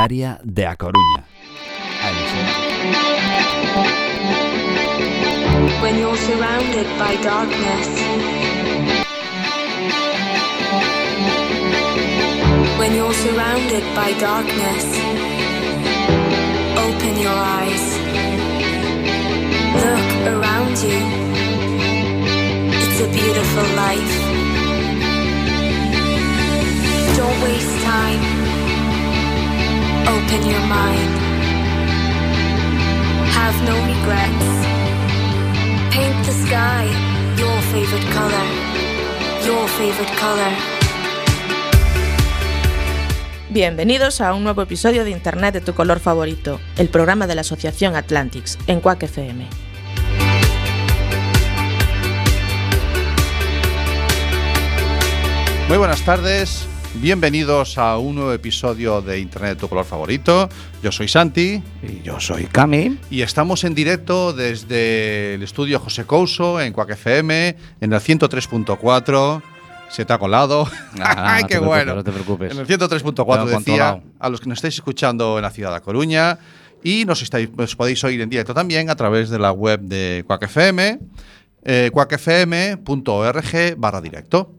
Universitaria de A Coruña. When you're surrounded by darkness. When you're surrounded by darkness, open your eyes. Look around you. It's a beautiful life. Don't waste time. Open your mind. Have no regrets. Paint the sky your favorite color. Your favorite color. Bienvenidos a un nuevo episodio de Internet de tu color favorito, el programa de la Asociación Atlantics en Quack FM. Muy buenas tardes, bienvenidos a un nuevo episodio de Internet de tu color favorito. Yo soy Santi Y yo soy Cami. y estamos en directo desde el estudio José Couso en Quack FM en el 103.4. Se te ha colado. Ah, ¡Ay, qué bueno! no te preocupes. En el 103.4 Lo he decía controlado. a los que nos estáis escuchando en la ciudad de Coruña y nos, estáis, os podéis oír en directo también a través de la web de Quack FM, eh, quackfm.org barra directo.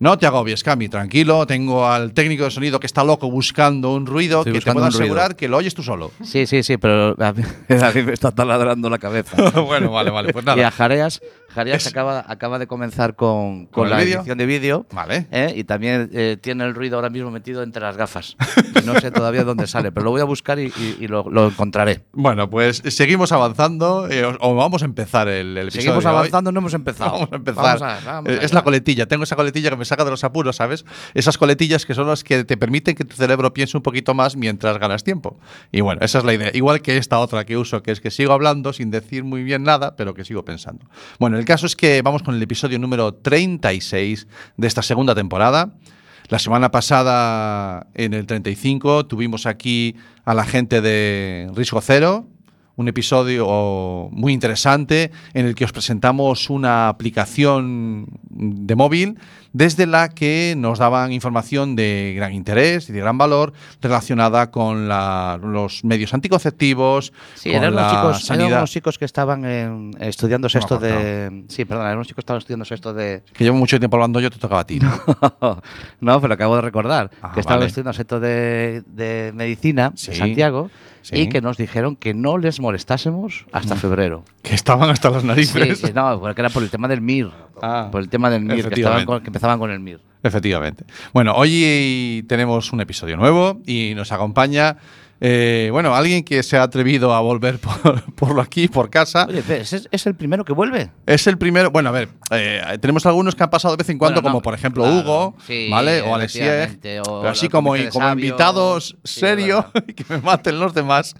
No te agobies, Cami, tranquilo. Tengo al técnico de sonido que está loco buscando un ruido Estoy que te puedo ruido. asegurar que lo oyes tú solo. Sí, sí, sí, pero a mí, a mí me está taladrando la cabeza. bueno, vale, vale. Pues Y a nada. Jareas, Jareas Es- acaba, acaba de comenzar con, ¿Con con la vídeo? edición de vídeo. Vale. ¿eh? Y también eh, tiene el ruido ahora mismo metido entre las gafas. No sé todavía dónde sale, pero lo voy a buscar y, y- y lo, lo encontraré. Bueno, pues seguimos avanzando eh, o- o vamos a empezar el, el episodio. Seguimos avanzando, no hemos empezado. Vamos a empezar. Vamos a- vamos Eh, es la coletilla. Tengo esa coletilla que me saca de los apuros, ¿sabes? Esas coletillas que son las que te permiten que tu cerebro piense un poquito más mientras ganas tiempo. Y bueno, esa es la idea. Igual que esta otra que uso, que es que sigo hablando sin decir muy bien nada, pero que sigo pensando. Bueno, el caso es que vamos con el episodio número 36 de esta segunda temporada. La semana pasada, en el 35, tuvimos aquí a la gente de Riesgo Cero, un episodio muy interesante en el que os presentamos una aplicación de móvil desde la que nos daban información de gran interés y de gran valor relacionada con la- los medios anticonceptivos, Sí, con eran la unos, chicos, eran sanidad. unos chicos que estaban en- estudiando No acuerdo. de. Sí, perdón, eran unos chicos que estaban estudiando sexto de. Que llevo mucho tiempo hablando yo, te tocaba a ti. ¿no? no, pero acabo de recordar Ah, que estaban vale. estudiando sexto de, de medicina Sí, en Santiago sí. y que nos dijeron que no les molestásemos hasta febrero. que estaban hasta las narices. sí, no, porque era por el tema del MIR. Ah, por el tema del MIR, que, estaban efectivamente. con- que empezaban con el MIR. Efectivamente. Bueno, hoy tenemos un episodio nuevo y nos acompaña, eh, bueno, alguien que se ha atrevido a volver por, por aquí, por casa. Oye, ¿es, el primero que vuelve? Es el primero, bueno, a ver, eh, tenemos algunos que han pasado de vez en cuando, Bueno, no, como por ejemplo claro, Hugo, sí, ¿vale? O o pero así como, como invitados sí, serios y que me maten los demás.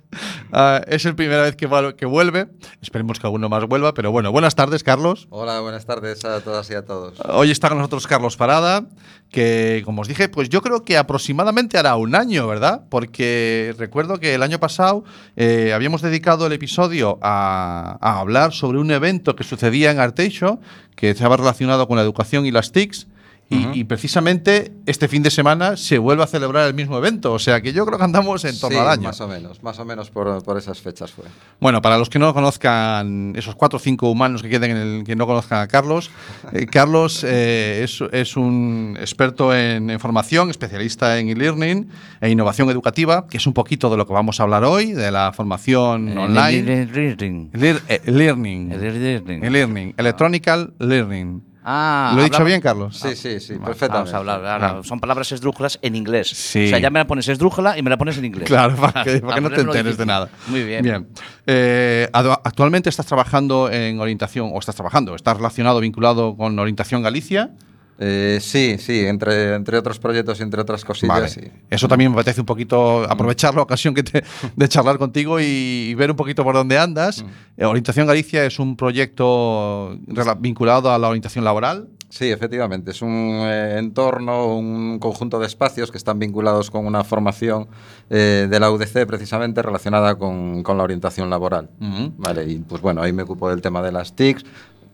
Ah, es el primera vez que, que vuelve. Esperemos que alguno más vuelva, pero bueno, buenas tardes, Carlos. Hola, buenas tardes a todas y a todos. Hoy está con nosotros Carlos Parada, que como os dije, pues yo creo que aproximadamente hará un año, ¿verdad? Porque recuerdo que el año pasado eh, habíamos dedicado el episodio a, a hablar sobre un evento que sucedía en Arteixo, que estaba relacionado con la educación y las TICs. Y, y precisamente este fin de semana se vuelve a celebrar el mismo evento. O sea que yo creo que andamos en torno Sí, al año. Más o menos, más o menos por, por esas fechas fue. Bueno, para los que no conozcan, esos cuatro o cinco humanos que queden en el que no conozcan a Carlos, eh, Carlos eh, es, es un experto en, en formación, especialista en e-learning e innovación educativa, que es un poquito de lo que vamos a hablar hoy, de la formación El- online. el- el learning. Lear- eh, learning. El learning. Electronical learning. Ah, ¿Lo he dicho bien, Carlos? Sí, sí, sí, Vamos perfectamente. a hablar. ahora, Son palabras esdrújulas en inglés. Sí. O sea, ya me la pones esdrújula y me la pones en inglés. Claro, para que, para que no te enteres de nada. Muy bien. Bien. Eh, actualmente estás trabajando en orientación, o estás trabajando, estás relacionado, vinculado con Orientación Galicia. Eh, sí, sí, entre, entre otros proyectos y entre otras cosillas, Vale. sí. Eso también me apetece un poquito aprovechar la ocasión que te- de charlar contigo y, y ver un poquito por dónde andas. Eh, Orientación Galicia es un proyecto vinculado a la orientación laboral. Sí, efectivamente. Es un eh, entorno, un conjunto de espacios que están vinculados con una formación eh, de la UDC precisamente relacionada con, con la orientación laboral. Vale, y pues bueno, ahí me ocupo del tema de las TICs,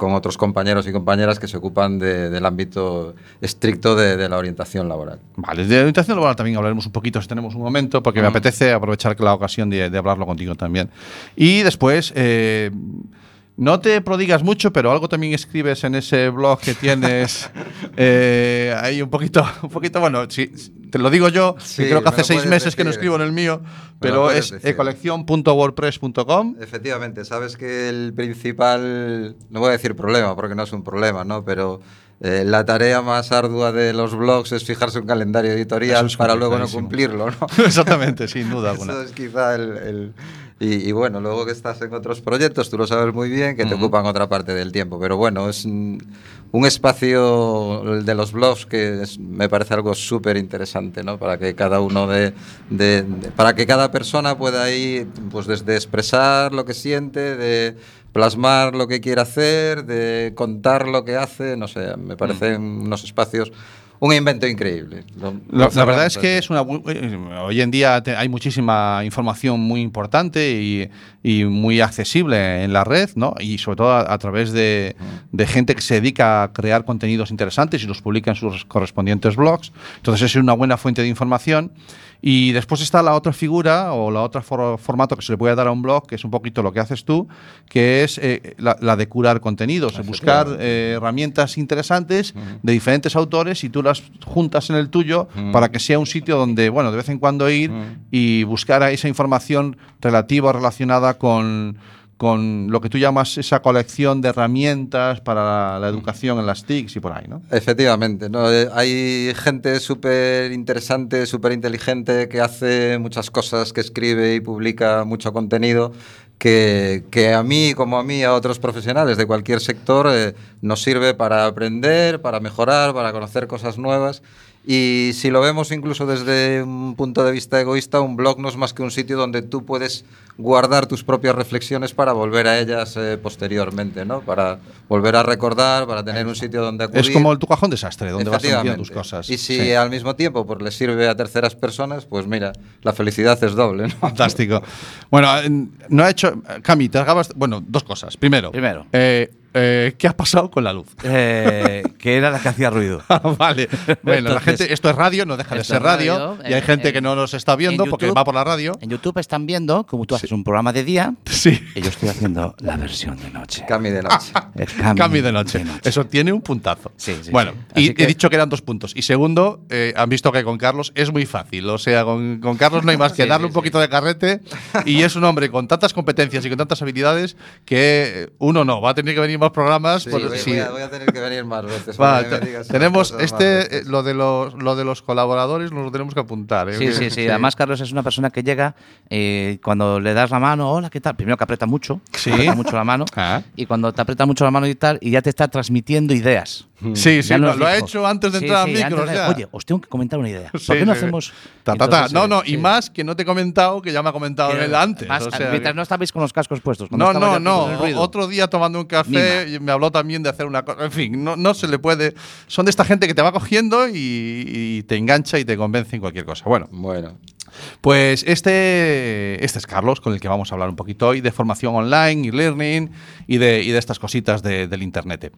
con otros compañeros y compañeras que se ocupan de- del ámbito estricto de, de la orientación laboral. Vale, de orientación laboral también hablaremos un poquito si tenemos un momento, porque me apetece aprovechar la ocasión de, de hablarlo contigo también. Y después, eh, no te prodigas mucho, pero algo también escribes en ese blog que tienes eh, ahí un poquito, un poquito, bueno, si, te lo digo yo, que Sí, creo que me hace lo seis meses que no decir. escribo en el mío, Me pero es decir. ecolección.wordpress.com. Efectivamente, sabes que el principal, no voy a decir problema porque no es un problema, ¿no? Pero eh, la tarea más ardua de los blogs es fijarse un calendario editorial es para luego no cumplirlo, ¿no? Exactamente, sin duda alguna. Eso es quizá el... el- y, y bueno, luego que estás en otros proyectos, tú lo sabes muy bien, que te ocupan otra parte del tiempo. Pero bueno, es un, espacio de los blogs que es- me parece algo súper interesante, ¿no? Para que cada uno de, de- de- Para que cada persona pueda ir, pues desde expresar lo que siente, de plasmar lo que quiere hacer, de contar lo que hace, no sé, me parecen unos espacios... Un invento increíble. Lo- La, la verdad es que es una eh, hoy en día te- hay muchísima información muy importante y, y muy accesible en la red, ¿no? Y sobre todo a, a través de, de gente que se dedica a crear contenidos interesantes y los publica en sus correspondientes blogs. Entonces es una buena fuente de información. Y después está la otra figura o la otra for- formato que se le puede dar a un blog, que es un poquito lo que haces tú, que es eh, la, la de curar contenidos, buscar eh, herramientas interesantes de diferentes autores y tú las juntas en el tuyo para que sea un sitio donde, bueno, de vez en cuando ir y buscar esa información relativa o relacionada con, con lo que tú llamas esa colección de herramientas para la, la educación en las TICs y por ahí, ¿no? Efectivamente, ¿no? Eh, hay gente súper interesante, súper inteligente que hace muchas cosas, que escribe y publica mucho contenido que, que a mí, como a mí, a otros profesionales de cualquier sector, eh, nos sirve para aprender, para mejorar, para conocer cosas nuevas. Y si lo vemos incluso desde un punto de vista egoísta, un blog no es más que un sitio donde tú puedes guardar tus propias reflexiones para volver a ellas eh, posteriormente, ¿no? Para volver a recordar, para tener un sitio donde acudir. Es como el tu cajón desastre, donde vas metiendo tus cosas. Y si Sí. al mismo tiempo pues, le sirve a terceras personas, pues mira, la felicidad es doble. ¿no? Fantástico. Bueno, en- no ha hecho. Cami, te acabas. Bueno, dos cosas. Primero. Primero. eh, eh, ¿Qué ha pasado con la luz? Eh, que era la que hacía ruido. Ah, vale. Bueno, la Entonces, gente, esto es radio, no deja de ser radio. radio, y hay en- gente en- que no nos está viendo en porque YouTube- va por la radio. En YouTube están viendo como tú haces un programa de día Sí. y yo estoy haciendo la versión de noche. Cami de noche. Cambio de noche. Eso tiene un puntazo. Sí, sí, bueno, sí. y que- he dicho que eran dos puntos. Y segundo, eh, han visto que con Carlos es muy fácil. O sea, con, con Carlos no hay más que Sí, darle sí, un poquito de carrete. Y es un hombre con tantas competencias y con tantas habilidades que eh, uno no, va a tener que venir más programas. Sí, por- voy, sí. voy a, voy a tener que venir más veces. Va, para que me te- digas unas tenemos cosas más este, veces. eh, lo de los, lo de los colaboradores, nos lo tenemos que apuntar. ¿eh? Sí, sí, sí. Además, Carlos es una persona que llega eh, cuando le das la mano, hola, ¿qué tal? Primero que aprieta mucho, Sí. aprieta mucho la mano. Ah. Y cuando te aprieta mucho la mano y tal, y ya te está transmitiendo ideas. Sí, sí, Ya lo, lo ha hecho antes de Sí, entrar sí, a micros. antes de- ya. Oye, os tengo que comentar una idea. ¿Por Sí, qué no sí. hacemos.? Ta, ta, ta. Entonces, No, no, y sí. más que no te he comentado, que ya me ha comentado él antes. más, o sea, mientras que- no estabais con los cascos puestos. No, no, no. ruido. Otro día tomando un café me habló también de hacer una cosa. En fin, no, no se le puede. Son de esta gente que te va cogiendo y, y te engancha y te convence en cualquier cosa. Bueno, Bueno, pues este, este es Carlos, con el que vamos a hablar un poquito hoy de formación online y learning y de, y de estas cositas de- del Internet.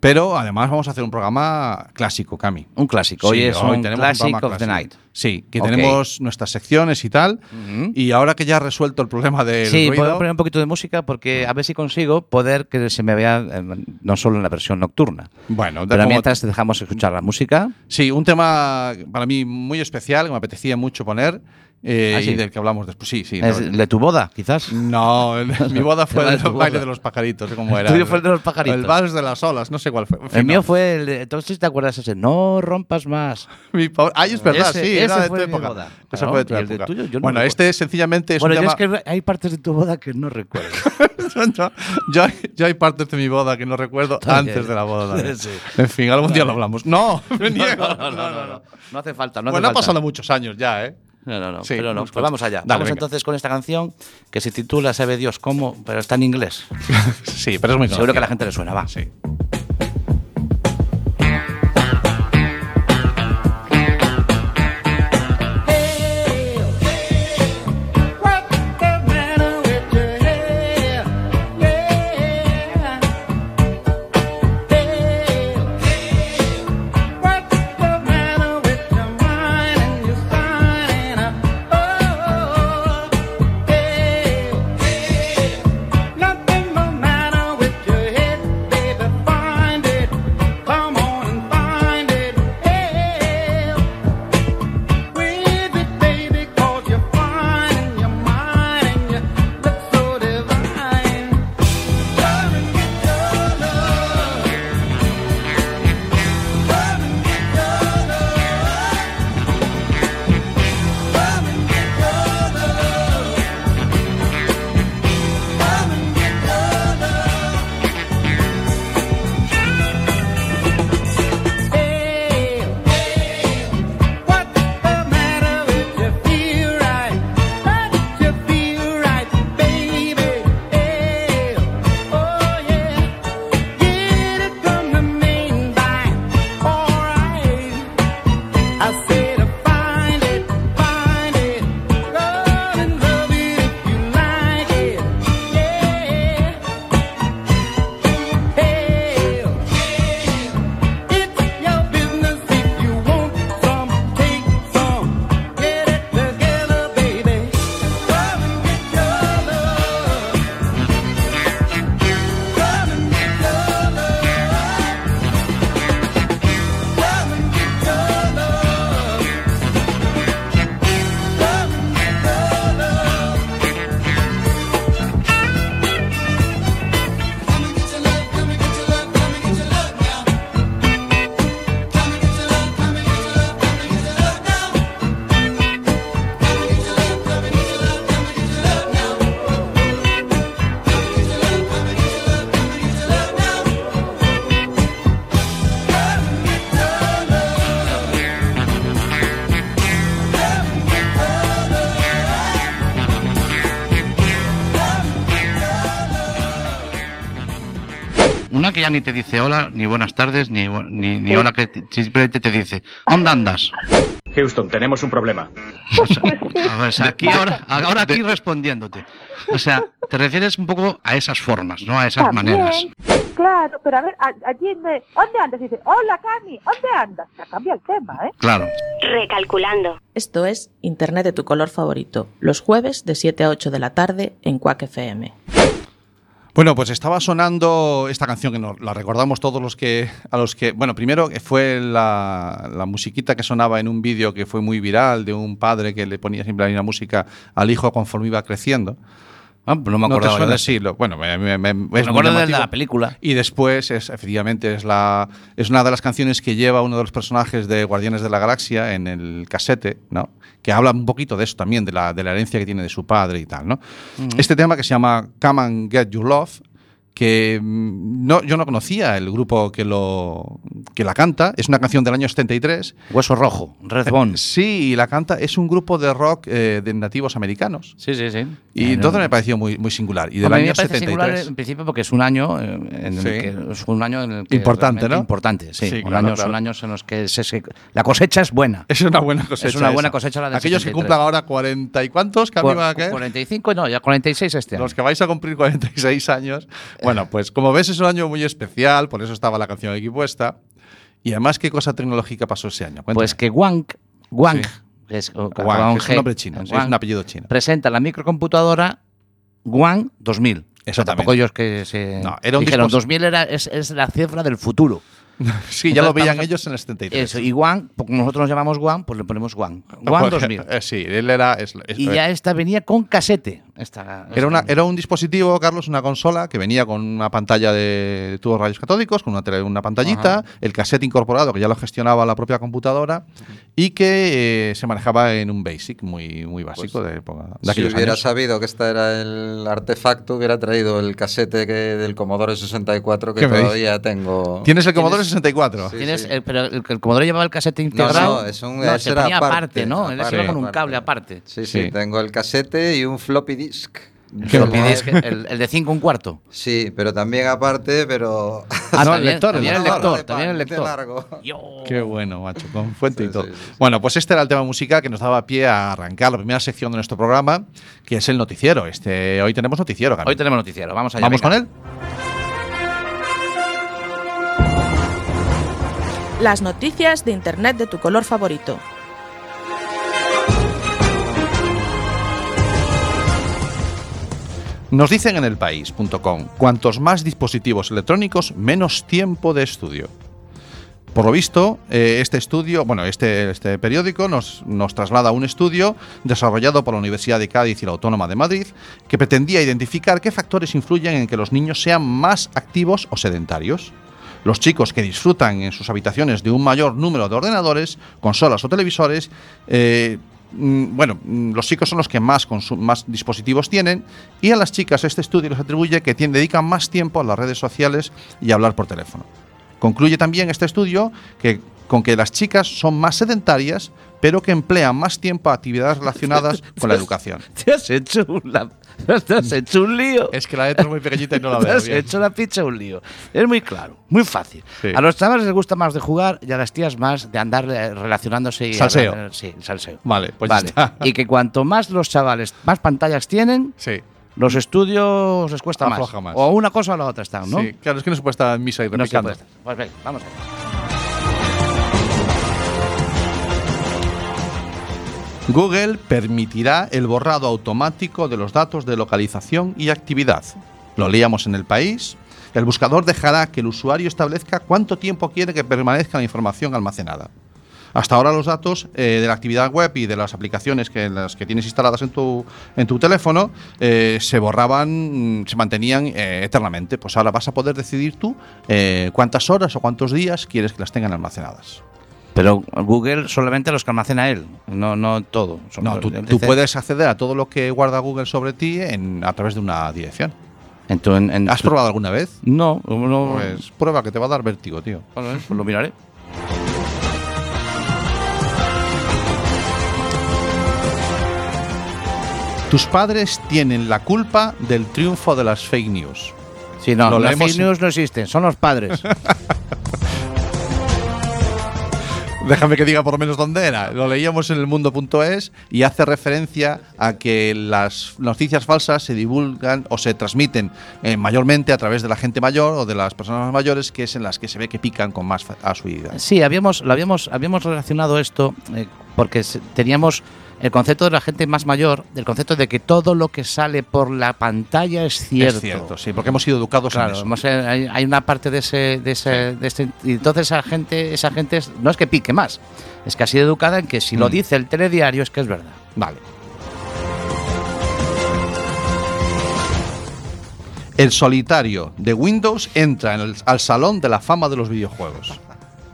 Pero además vamos a hacer un programa clásico, Cami. Un clásico. Hoy Sí, es un tenemos Classic programa of the. Night. Sí, que Ok. tenemos nuestras secciones y tal. Ujú. Y ahora que ya he resuelto el problema del Sí, ruido, puedo poner un poquito de música porque a ver si consigo poder que se me vea eh, no solo en la versión nocturna. bueno, de Pero mientras te dejamos escuchar la música. Sí, un tema para mí muy especial que me apetecía mucho poner eh, ¿Ah, sí? y del que hablamos después. Sí, sí. Es no, de tu boda, quizás. no, el- mi boda fue el baile boda. de los pajaritos, ¿cómo era? tuyo fue el de los pajaritos. El vals de las olas, no sé cuál fue. En El mío fue el. de- Entonces, ¿te acuerdas ese? No rompas más. Mi Ay, es verdad, Ese- sí, ese era de tu mi época. boda. Claro, fue de tu el de época. tuyo, yo no bueno, este sencillamente es bueno, un yo tema. es que hay partes de tu boda que no recuerdo. yo, yo, yo hay partes de mi boda que no recuerdo También. antes de la boda. Sí. En fin, algún día lo hablamos. No, me niego. no, no, no, no, hace falta. No hace bueno, han pasado muchos años ya, ¿eh? No, no, no. Sí, pero no. unos Pues vamos allá. Dale, vamos venga. entonces con esta canción que se titula Sabe Dios cómo, pero está en inglés. Sí, pero es muy Seguro que a la gente le suena, va. Sí. Que ya ni te dice hola, ni buenas tardes, ni, ni, ni hola, que te- simplemente te dice, ¿dónde andas? Houston, tenemos un problema. O sea, ver, o sea, aquí ahora, ahora aquí respondiéndote. O sea, te refieres un poco a esas formas, ¿no? A esas También, maneras. Claro, pero a ver, allí de- ¿dónde andas? Dice, hola Cami, ¿dónde andas? Ya cambia el tema, ¿eh? Claro. Recalculando. Esto es Internet de tu color favorito, los jueves de 7 a 8 de la tarde en Quack FM. Bueno, pues estaba sonando esta canción que nos la recordamos todos los que a los que bueno primero fue la, la musiquita que sonaba en un vídeo que fue muy viral de un padre que le ponía siempre la misma música al hijo conforme iba creciendo. Ah, pues no me ¿No acordaba suena? de eso. Sí, lo- bueno, me, me- me- es Me acuerdo de la película. Y después, es, efectivamente, es, la, es una de las canciones que lleva uno de los personajes de Guardianes de la Galaxia en el casete, ¿no? Que habla un poquito de eso también, de la, de la herencia que tiene de su padre y tal, ¿no? Este tema que se llama Come and Get Your Love, que mm, no, yo no conocía el grupo que, lo, que la canta, es una canción del año 73. Hueso rojo, Red Bone. Sí, y la canta, es un grupo de rock eh, de nativos americanos. Sí, sí, sí. Y entonces me pareció muy, muy singular. Y del Hombre, año me parece 73. singular en principio porque es un año eh, en el Sí. que es un año en el que Importante, ¿no? Importante, sí. Sí, Un claro, año- claro. Son años en los que se- se- la cosecha es buena. Es una buena cosecha. Es una buena esa. cosecha la del Aquellos que 73. cumplan ahora 40 y cuántos, que va a caer? 45, no, ya 46 este año. Los que vais a cumplir 46 años. Bueno, pues como ves es un año muy especial, por eso estaba la canción aquí puesta. Y además, ¿qué cosa tecnológica pasó ese año? Cuéntame. Pues que Wang, Wang, Sí. es, Wang, un nombre chino, es un apellido chino. presenta la microcomputadora Wang 2000. O sea, Exactamente. tampoco ellos que se No, era un dijeron dispos- 2000 era, es, es la cifra del futuro. sí, ya lo veían ellos en el 73. Eso, y Wang, como nosotros nos llamamos Wang, pues le ponemos. Wang Porque- 2000. eh, sí, él era. es- es- Y ya esta venía con casete. Esta, Era, una, era un dispositivo, Carlos, una consola que venía con una pantalla de tubos rayos catódicos, con una, tele- una pantallita, Ajá. el cassette incorporado que ya lo gestionaba la propia computadora y que eh, se manejaba en un BASIC muy, muy básico de época. De Si hubiera años. sabido que este era el artefacto, hubiera traído el casete que, del Commodore 64 que todavía tengo. ¿Tienes el Commodore 64? Sí. Tienes, eh, pero el, el Commodore llevaba el casete integrado. no, es un- no, ese era aparte, aparte, ¿no? Aparte, iba con un cable aparte. Sí, sí, Sí. tengo el casete y un floppy disk. ¿Qué Como- Floppy disk, el, el de 5 un cuarto. Sí, pero también aparte, pero. Ah, No, el también, lector, también el lector, de también el de lector. largo. Qué bueno, macho, con fuente y todo. sí, sí, sí. Bueno, pues este era el tema musical que nos daba pie a arrancar la primera sección de nuestro programa, que es el noticiero. Este, hoy tenemos noticiero, Cami. Hoy tenemos noticiero, vamos allá. ¿Vamos venga. con él? Las noticias de Internet de tu color favorito. Nos dicen en elpaís.com, cuantos más dispositivos electrónicos, menos tiempo de estudio. Por lo visto, eh, este estudio, bueno, este, este periódico nos, nos traslada a un estudio desarrollado por la Universidad de Cádiz y la Autónoma de Madrid que pretendía identificar qué factores influyen en que los niños sean más activos o sedentarios. Los chicos que disfrutan en sus habitaciones de un mayor número de ordenadores, consolas o televisores, eh, bueno, mm, los chicos son los que más, dispositivos tienen y a las chicas este estudio les atribuye que dedican más tiempo a las redes sociales y a hablar por teléfono. Concluye también este estudio que, con que las chicas son más sedentarias, pero que emplean más tiempo a actividades relacionadas con la educación. Te has hecho un, la- te has hecho un lío. Es que la letra es muy pequeñita y no la Te veo has bien. hecho la pizza un lío. Es muy claro, muy fácil. Sí. A los chavales les gusta más de jugar y a las tías más de andar relacionándose y Salseo. hablar- sí, salseo. Vale, pues ya vale. está. Y que cuanto más los chavales, más pantallas tienen, Sí, los estudios les cuesta más. Más. O una cosa o la otra están, ¿no? sí, claro, es que no se puede estar en misa y No se replicando. puede estar. Pues venga, vamos allá. Google permitirá el borrado automático de los datos de localización y actividad. Lo leíamos en el país. El buscador dejará que el usuario establezca cuánto tiempo quiere que permanezca la información almacenada. Hasta ahora los datos eh, de la actividad web y de las aplicaciones que, tienes instaladas en tu, teléfono eh, se borraban, mm, se mantenían eh, eternamente. Pues ahora vas a poder decidir tú cuántas horas o cuántos días quieres que las tengan almacenadas. Pero Google solamente los que almacena él, no, no todo. No, tú, puedes acceder a todo lo que guarda Google sobre ti en- a través de una dirección. en tu- en- en ¿Has tu- probado alguna vez? No, no. Pues prueba que te va a dar vértigo, tío. Bueno, pues lo miraré. Tus padres tienen la culpa del triunfo de las fake news. Sí, no, Lo las leemos- fake news no existen, son los padres. Déjame que diga por lo menos dónde era. Lo leíamos en el mundo.es y hace referencia a que las noticias falsas se divulgan o se transmiten eh, mayormente a través de la gente mayor o de las personas mayores, que es en las que se ve que pican con más asiduidad. Sí, habíamos, lo habíamos, habíamos relacionado esto eh, porque teníamos el concepto de la gente más mayor, el concepto de que todo lo que sale por la pantalla es cierto. Es cierto, sí, porque hemos sido educados en eso. hemos, eh, hay, hay una parte de ese, de ese, de ese- y entonces esa gente, esa gente es- no es que pique más, es que ha sido educada en que si lo Mm. dice el telediario es que es verdad. Vale. El solitario de Windows entra en el- al salón de la fama de los videojuegos.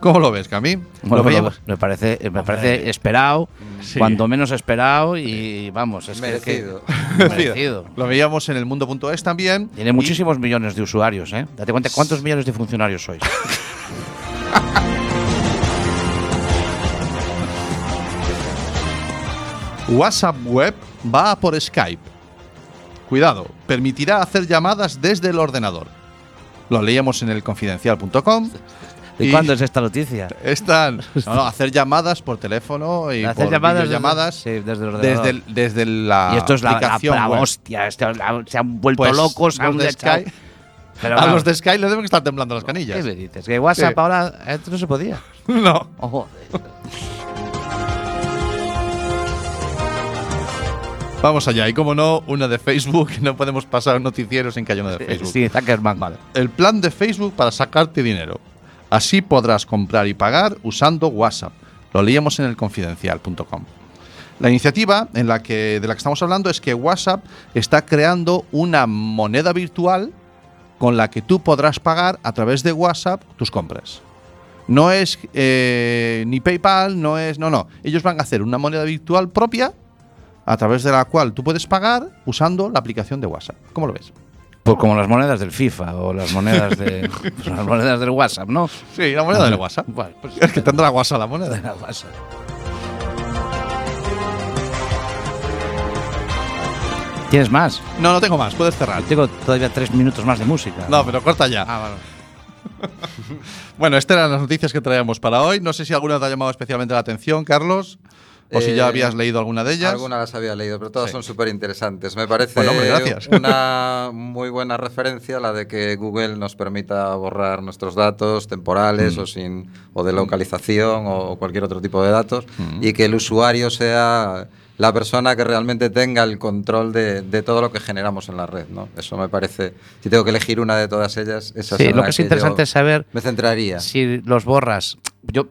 ¿Cómo lo ves, Cami? Bueno, Lo veíamos- me parece, me parece esperado, Sí. cuando menos esperado y vamos, es Merecido. que, merecido. Lo veíamos en el mundo.es también. Tiene muchísimos millones de usuarios, ¿eh? Date cuenta cuántos millones de funcionarios sois. WhatsApp Web va a por Skype. Cuidado, permitirá hacer llamadas desde el ordenador. Lo leíamos en el confidencial.com. ¿Y, Y- cuándo es esta noticia? Están no, no, hacer llamadas por teléfono y Hacer por llamadas desde- sí, desde el desde, el- desde la y esto es la, la, la hostia, la- se han vuelto Pues, locos, los han de Sky- Pero a los de Sky le deben estar temblando las ¿Qué canillas. me dices? Que WhatsApp Sí. ahora esto no se podía. no. Oh. Vamos allá. Y como no, una de Facebook. No podemos pasar noticieros sin que haya una de Facebook. Sí, Zuckerman. Vale. El plan de Facebook para sacarte dinero. Así podrás comprar y pagar usando WhatsApp. Lo leíamos en el confidencial.com. La iniciativa en la que, de la que estamos hablando es que WhatsApp está creando una moneda virtual con la que tú podrás pagar a través de WhatsApp tus compras. No es eh, ni PayPal, no es. No, no. Ellos van a hacer una moneda virtual propia a través de la cual tú puedes pagar usando la aplicación de WhatsApp. ¿Cómo lo ves? Pues como las monedas del FIFA o las monedas de pues las monedas del WhatsApp, ¿no? Sí, la moneda del WhatsApp. Bueno, pues Es que tendrá WhatsApp la moneda. de la WhatsApp. ¿Tienes más? No, no tengo más, puedes cerrar. Tengo todavía tres minutos más de música. No, pero corta ya. Ah. Bueno, estas eran las noticias que traíamos para hoy. No sé si alguna te ha llamado especialmente la atención, Carlos, o si ya Eh, habías leído alguna de ellas. Algunas las había leído, pero todas Sí. son súper interesantes. Me parece Bueno, hombre, gracias. una muy buena referencia la de que Google nos permita borrar nuestros datos temporales Mm. o, sin, o de localización o cualquier otro tipo de datos Mm. y que el usuario sea la persona que realmente tenga el control de, de todo lo que generamos en la red. ¿no? Eso me parece, si tengo que elegir una de todas ellas, esa Sí, lo que es yo interesante es saber Me centraría. si los borras. Yo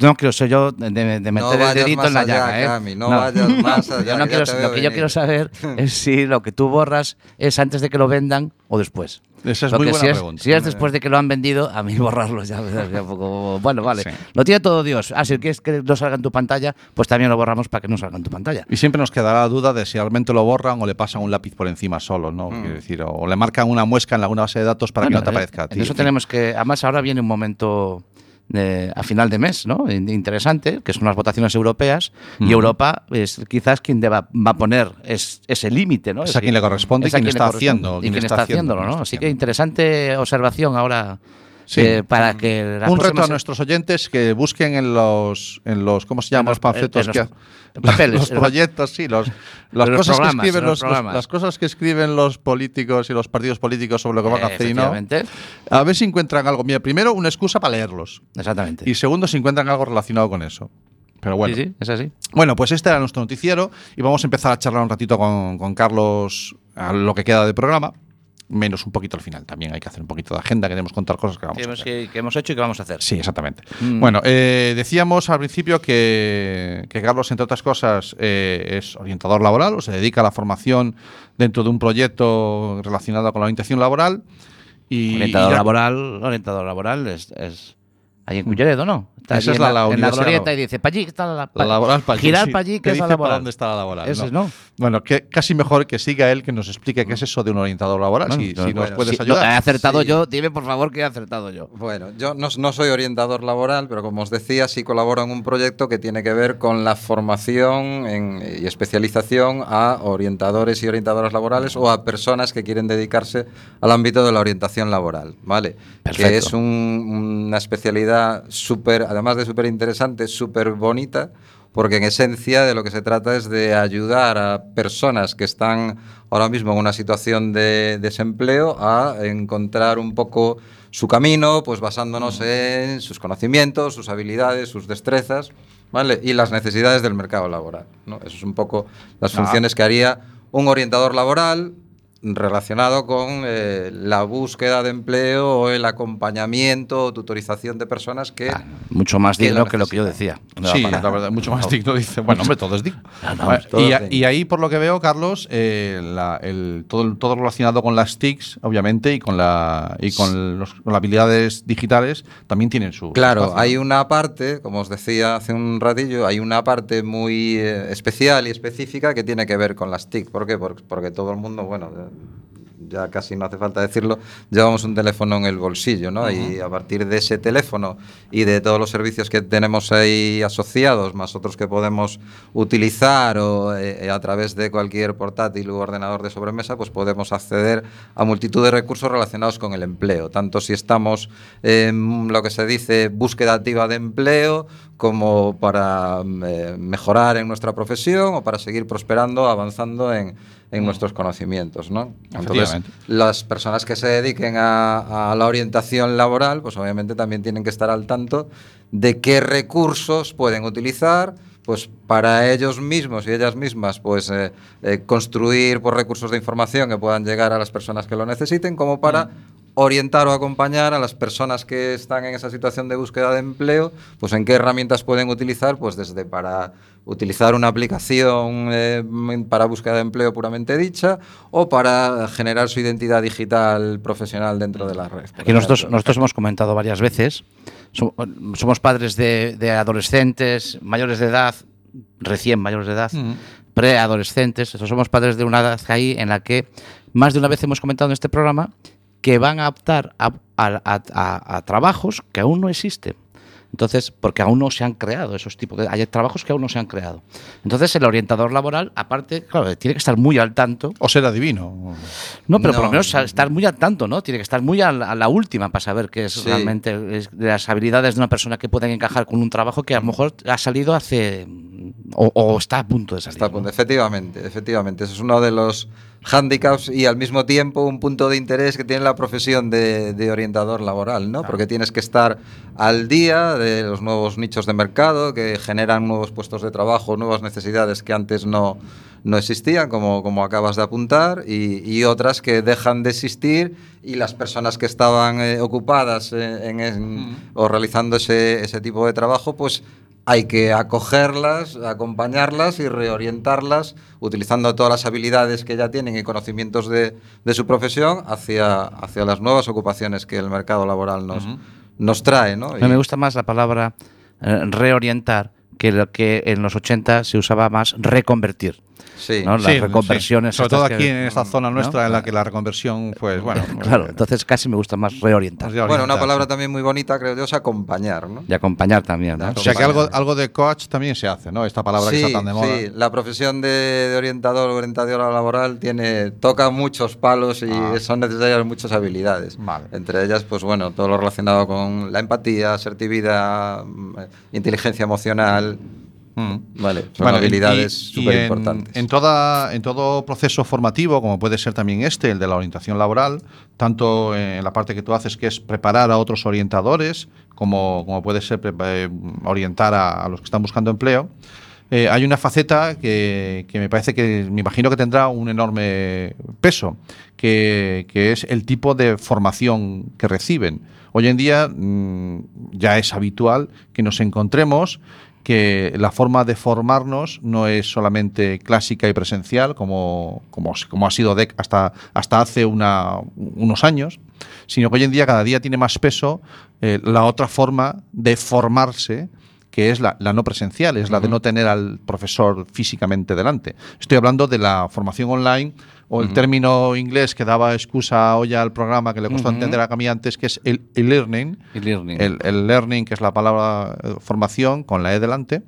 no quiero ser yo de, de meter No el dedito en la allá, llaga, ¿eh? Cami, no vayas más allá, Yo no quiero- lo que yo quiero saber es si lo que tú borras es antes de que lo vendan o después. Esa es Porque muy buena si es, pregunta. Si es después de que lo han vendido, a mí borrarlo ya me da un poco. Bueno, vale. Sí. Lo tiene todo Dios. Ah, si quieres que no salga en tu pantalla, pues también lo borramos para que no salga en tu pantalla. Y siempre nos quedará la duda de si realmente lo borran o le pasan un lápiz por encima solo, ¿no? Quiero decir, o le marcan una muesca en alguna base de datos para Bueno, que no te eh, aparezca a ti. En eso tenemos que. Además, ahora viene un momento. De- a final de mes, ¿no? In- Interesante, que son las votaciones europeas y. Europa es quizás quien deba, va a poner es- ese límite, ¿no? Es a quien le corresponde y quien está haciendo, y quien está haciéndolo, ¿no? Así que interesante observación ahora Sí. eh, para que las un reto a nuestros oyentes que busquen en los, en los ¿cómo se llaman? los- los panfletos que los papeles, los proyectos, sí, los, las los cosas que escriben en los las cosas que escriben los políticos y los partidos políticos sobre lo que van a hacer y no. A ver si encuentran algo. Mira, primero una excusa para leerlos Exactamente. y segundo si encuentran algo relacionado con eso. Pero bueno. Sí, sí, es así. Bueno, pues este era nuestro noticiero y vamos a empezar a charlar un ratito con, con Carlos a lo que queda de programa, menos un poquito al final. También hay que hacer un poquito de agenda, queremos contar cosas que vamos Que a hemos, hacer. que, que hemos hecho y que vamos a hacer. Sí, exactamente. Mm. Bueno, eh, decíamos al principio que, que Carlos, entre otras cosas, eh, es orientador laboral o se dedica a la formación dentro de un proyecto relacionado con la orientación laboral. Y, orientador y ya- laboral, orientador laboral es, es, Ahí en Culleredo, ¿no? Está Esa es la- en la en la glorieta ¿no? y dice, para allí está la, La laboral para Girar para allí, que es la laboral. dónde está la laboral. Ese, ¿no? ¿no? Bueno, que casi mejor que siga él que nos explique qué es eso de un orientador laboral. Bueno, si yo- si nos puedes Sí, no, ayudar. he acertado Sí. yo, dime por favor que he acertado yo. Bueno, yo no, no soy orientador laboral, pero como os decía, sí colaboro en un proyecto que tiene que ver con la formación en- y especialización a orientadores y orientadoras laborales o a personas que quieren dedicarse al ámbito de la orientación laboral, ¿vale? Perfecto. Que es un- una especialidad súper, además de súper interesante, súper bonita, porque en esencia de lo que se trata es de ayudar a personas que están ahora mismo en una situación de desempleo a encontrar un poco su camino, pues basándonos en sus conocimientos, sus habilidades, sus destrezas, ¿vale? Y las necesidades del mercado laboral, ¿no? Eso es un poco las funciones que haría un orientador laboral relacionado con eh, la búsqueda de empleo o el acompañamiento o tutorización de personas que Ah, mucho más digno lo que lo que yo decía. Sí, la verdad, mucho más digno. Dice, bueno, hombre, todo es digno. No, Vale, todo y, es a- digno. y ahí, por lo que veo, Carlos, eh, la- el- todo, todo relacionado con las TICs, obviamente, y con, la, y con, los- con las habilidades digitales, también tienen su. Claro, espacio, hay una parte, como os decía hace un ratillo, hay una parte muy eh, especial y específica que tiene que ver con las TIC. ¿Por qué? Por- Porque, todo el mundo, bueno, ya casi no hace falta decirlo, llevamos un teléfono en el bolsillo, ¿no? Y a partir de ese teléfono y de todos los servicios que tenemos ahí asociados, más otros que podemos utilizar o eh, a través de cualquier portátil u ordenador de sobremesa, pues podemos acceder a multitud de recursos relacionados con el empleo, tanto si estamos en lo que se dice búsqueda activa de empleo, como para mm, eh, mejorar en nuestra profesión o para seguir prosperando, avanzando en, en nuestros conocimientos, ¿no? Entonces, las personas que se dediquen a, a la orientación laboral, pues obviamente también tienen que estar al tanto de qué recursos pueden utilizar pues para ellos mismos y ellas mismas pues eh, eh, construir por recursos de información que puedan llegar a las personas que lo necesiten como para orientar o acompañar a las personas que están en esa situación de búsqueda de empleo, pues en qué herramientas pueden utilizar, pues desde para utilizar una aplicación eh, para búsqueda de empleo puramente dicha o para generar su identidad digital profesional dentro de la red. Aquí nosotros, nosotros hemos comentado varias veces, so- somos padres de, de adolescentes, mayores de edad, recién mayores de edad, preadolescentes, somos padres de una edad ahí en la que más de una vez hemos comentado en este programa que van a optar a, a- a- a- a trabajos que aún no existen. Entonces, porque aún no se han creado esos tipos de... Hay trabajos que aún no se han creado. Entonces, el orientador laboral, aparte, claro, tiene que estar muy al tanto O ser adivino. no, pero por lo No. menos estar muy al tanto, ¿no? Tiene que estar muy a la, a la última para saber qué es Sí. realmente es de las habilidades de una persona que pueden encajar con un trabajo que a lo mejor ha salido hace o, o está a punto de salir. Está a punto. ¿no? Efectivamente, efectivamente. Ese es uno de los hándicaps y al mismo tiempo un punto de interés que tiene la profesión de, de orientador laboral, ¿no? Porque tienes que estar al día de los nuevos nichos de mercado que generan nuevos puestos de trabajo, nuevas necesidades que antes no, no existían, como, como acabas de apuntar, y, y otras que dejan de existir y las personas que estaban eh, ocupadas eh, en, en- o realizando ese, ese tipo de trabajo, pues hay que acogerlas, acompañarlas y reorientarlas utilizando todas las habilidades que ya tienen y conocimientos de, de su profesión hacia, hacia las nuevas ocupaciones que el mercado laboral nos, nos trae. ¿no? Y- me gusta más la palabra eh, reorientar que lo que en los 80 se usaba más reconvertir. sí. ¿no? Las Sí, reconversiones. sí. Sobre todo que- aquí en esta zona ¿no? nuestra en la que la reconversión, pues bueno. Claro, eh, entonces casi me gusta más reorientar. Bueno, una palabra también muy bonita, creo yo, es acompañar. ¿no? Y acompañar también. ¿no? O sea que algo, algo de coach también se hace, ¿no? Esta palabra que sí, está tan de moda. sí, la profesión de, de orientador o orientadora laboral tiene, toca muchos palos y Ah. son necesarias muchas habilidades. Vale. Entre ellas, pues bueno, todo lo relacionado con la empatía, asertividad, mm, inteligencia emocional. Mm. Vale, son Bueno, habilidades súper en- importantes. En, toda, en todo proceso formativo, como puede ser también este, el de la orientación laboral, tanto en la parte que tú haces, que es preparar a otros orientadores, como, como puede ser eh, orientar a, a los que están buscando empleo, eh, hay una faceta que, que me parece que, me imagino que tendrá un enorme peso, que, que es el tipo de formación que reciben. Hoy en día mm, ya es habitual que nos encontremos que la forma de formarnos no es solamente clásica y presencial, como, como, ha sido hasta, hasta hace una, unos años, sino que hoy en día cada día tiene más peso eh, la otra forma de formarse que es la, la no presencial, es la de no tener al profesor físicamente delante. Estoy hablando de la formación online o el término inglés que daba excusa hoy al programa que le costó Ujú. entender a mí antes, que es el e-learning. E-learning. El, el learning, que es la palabra eh, formación con la E delante,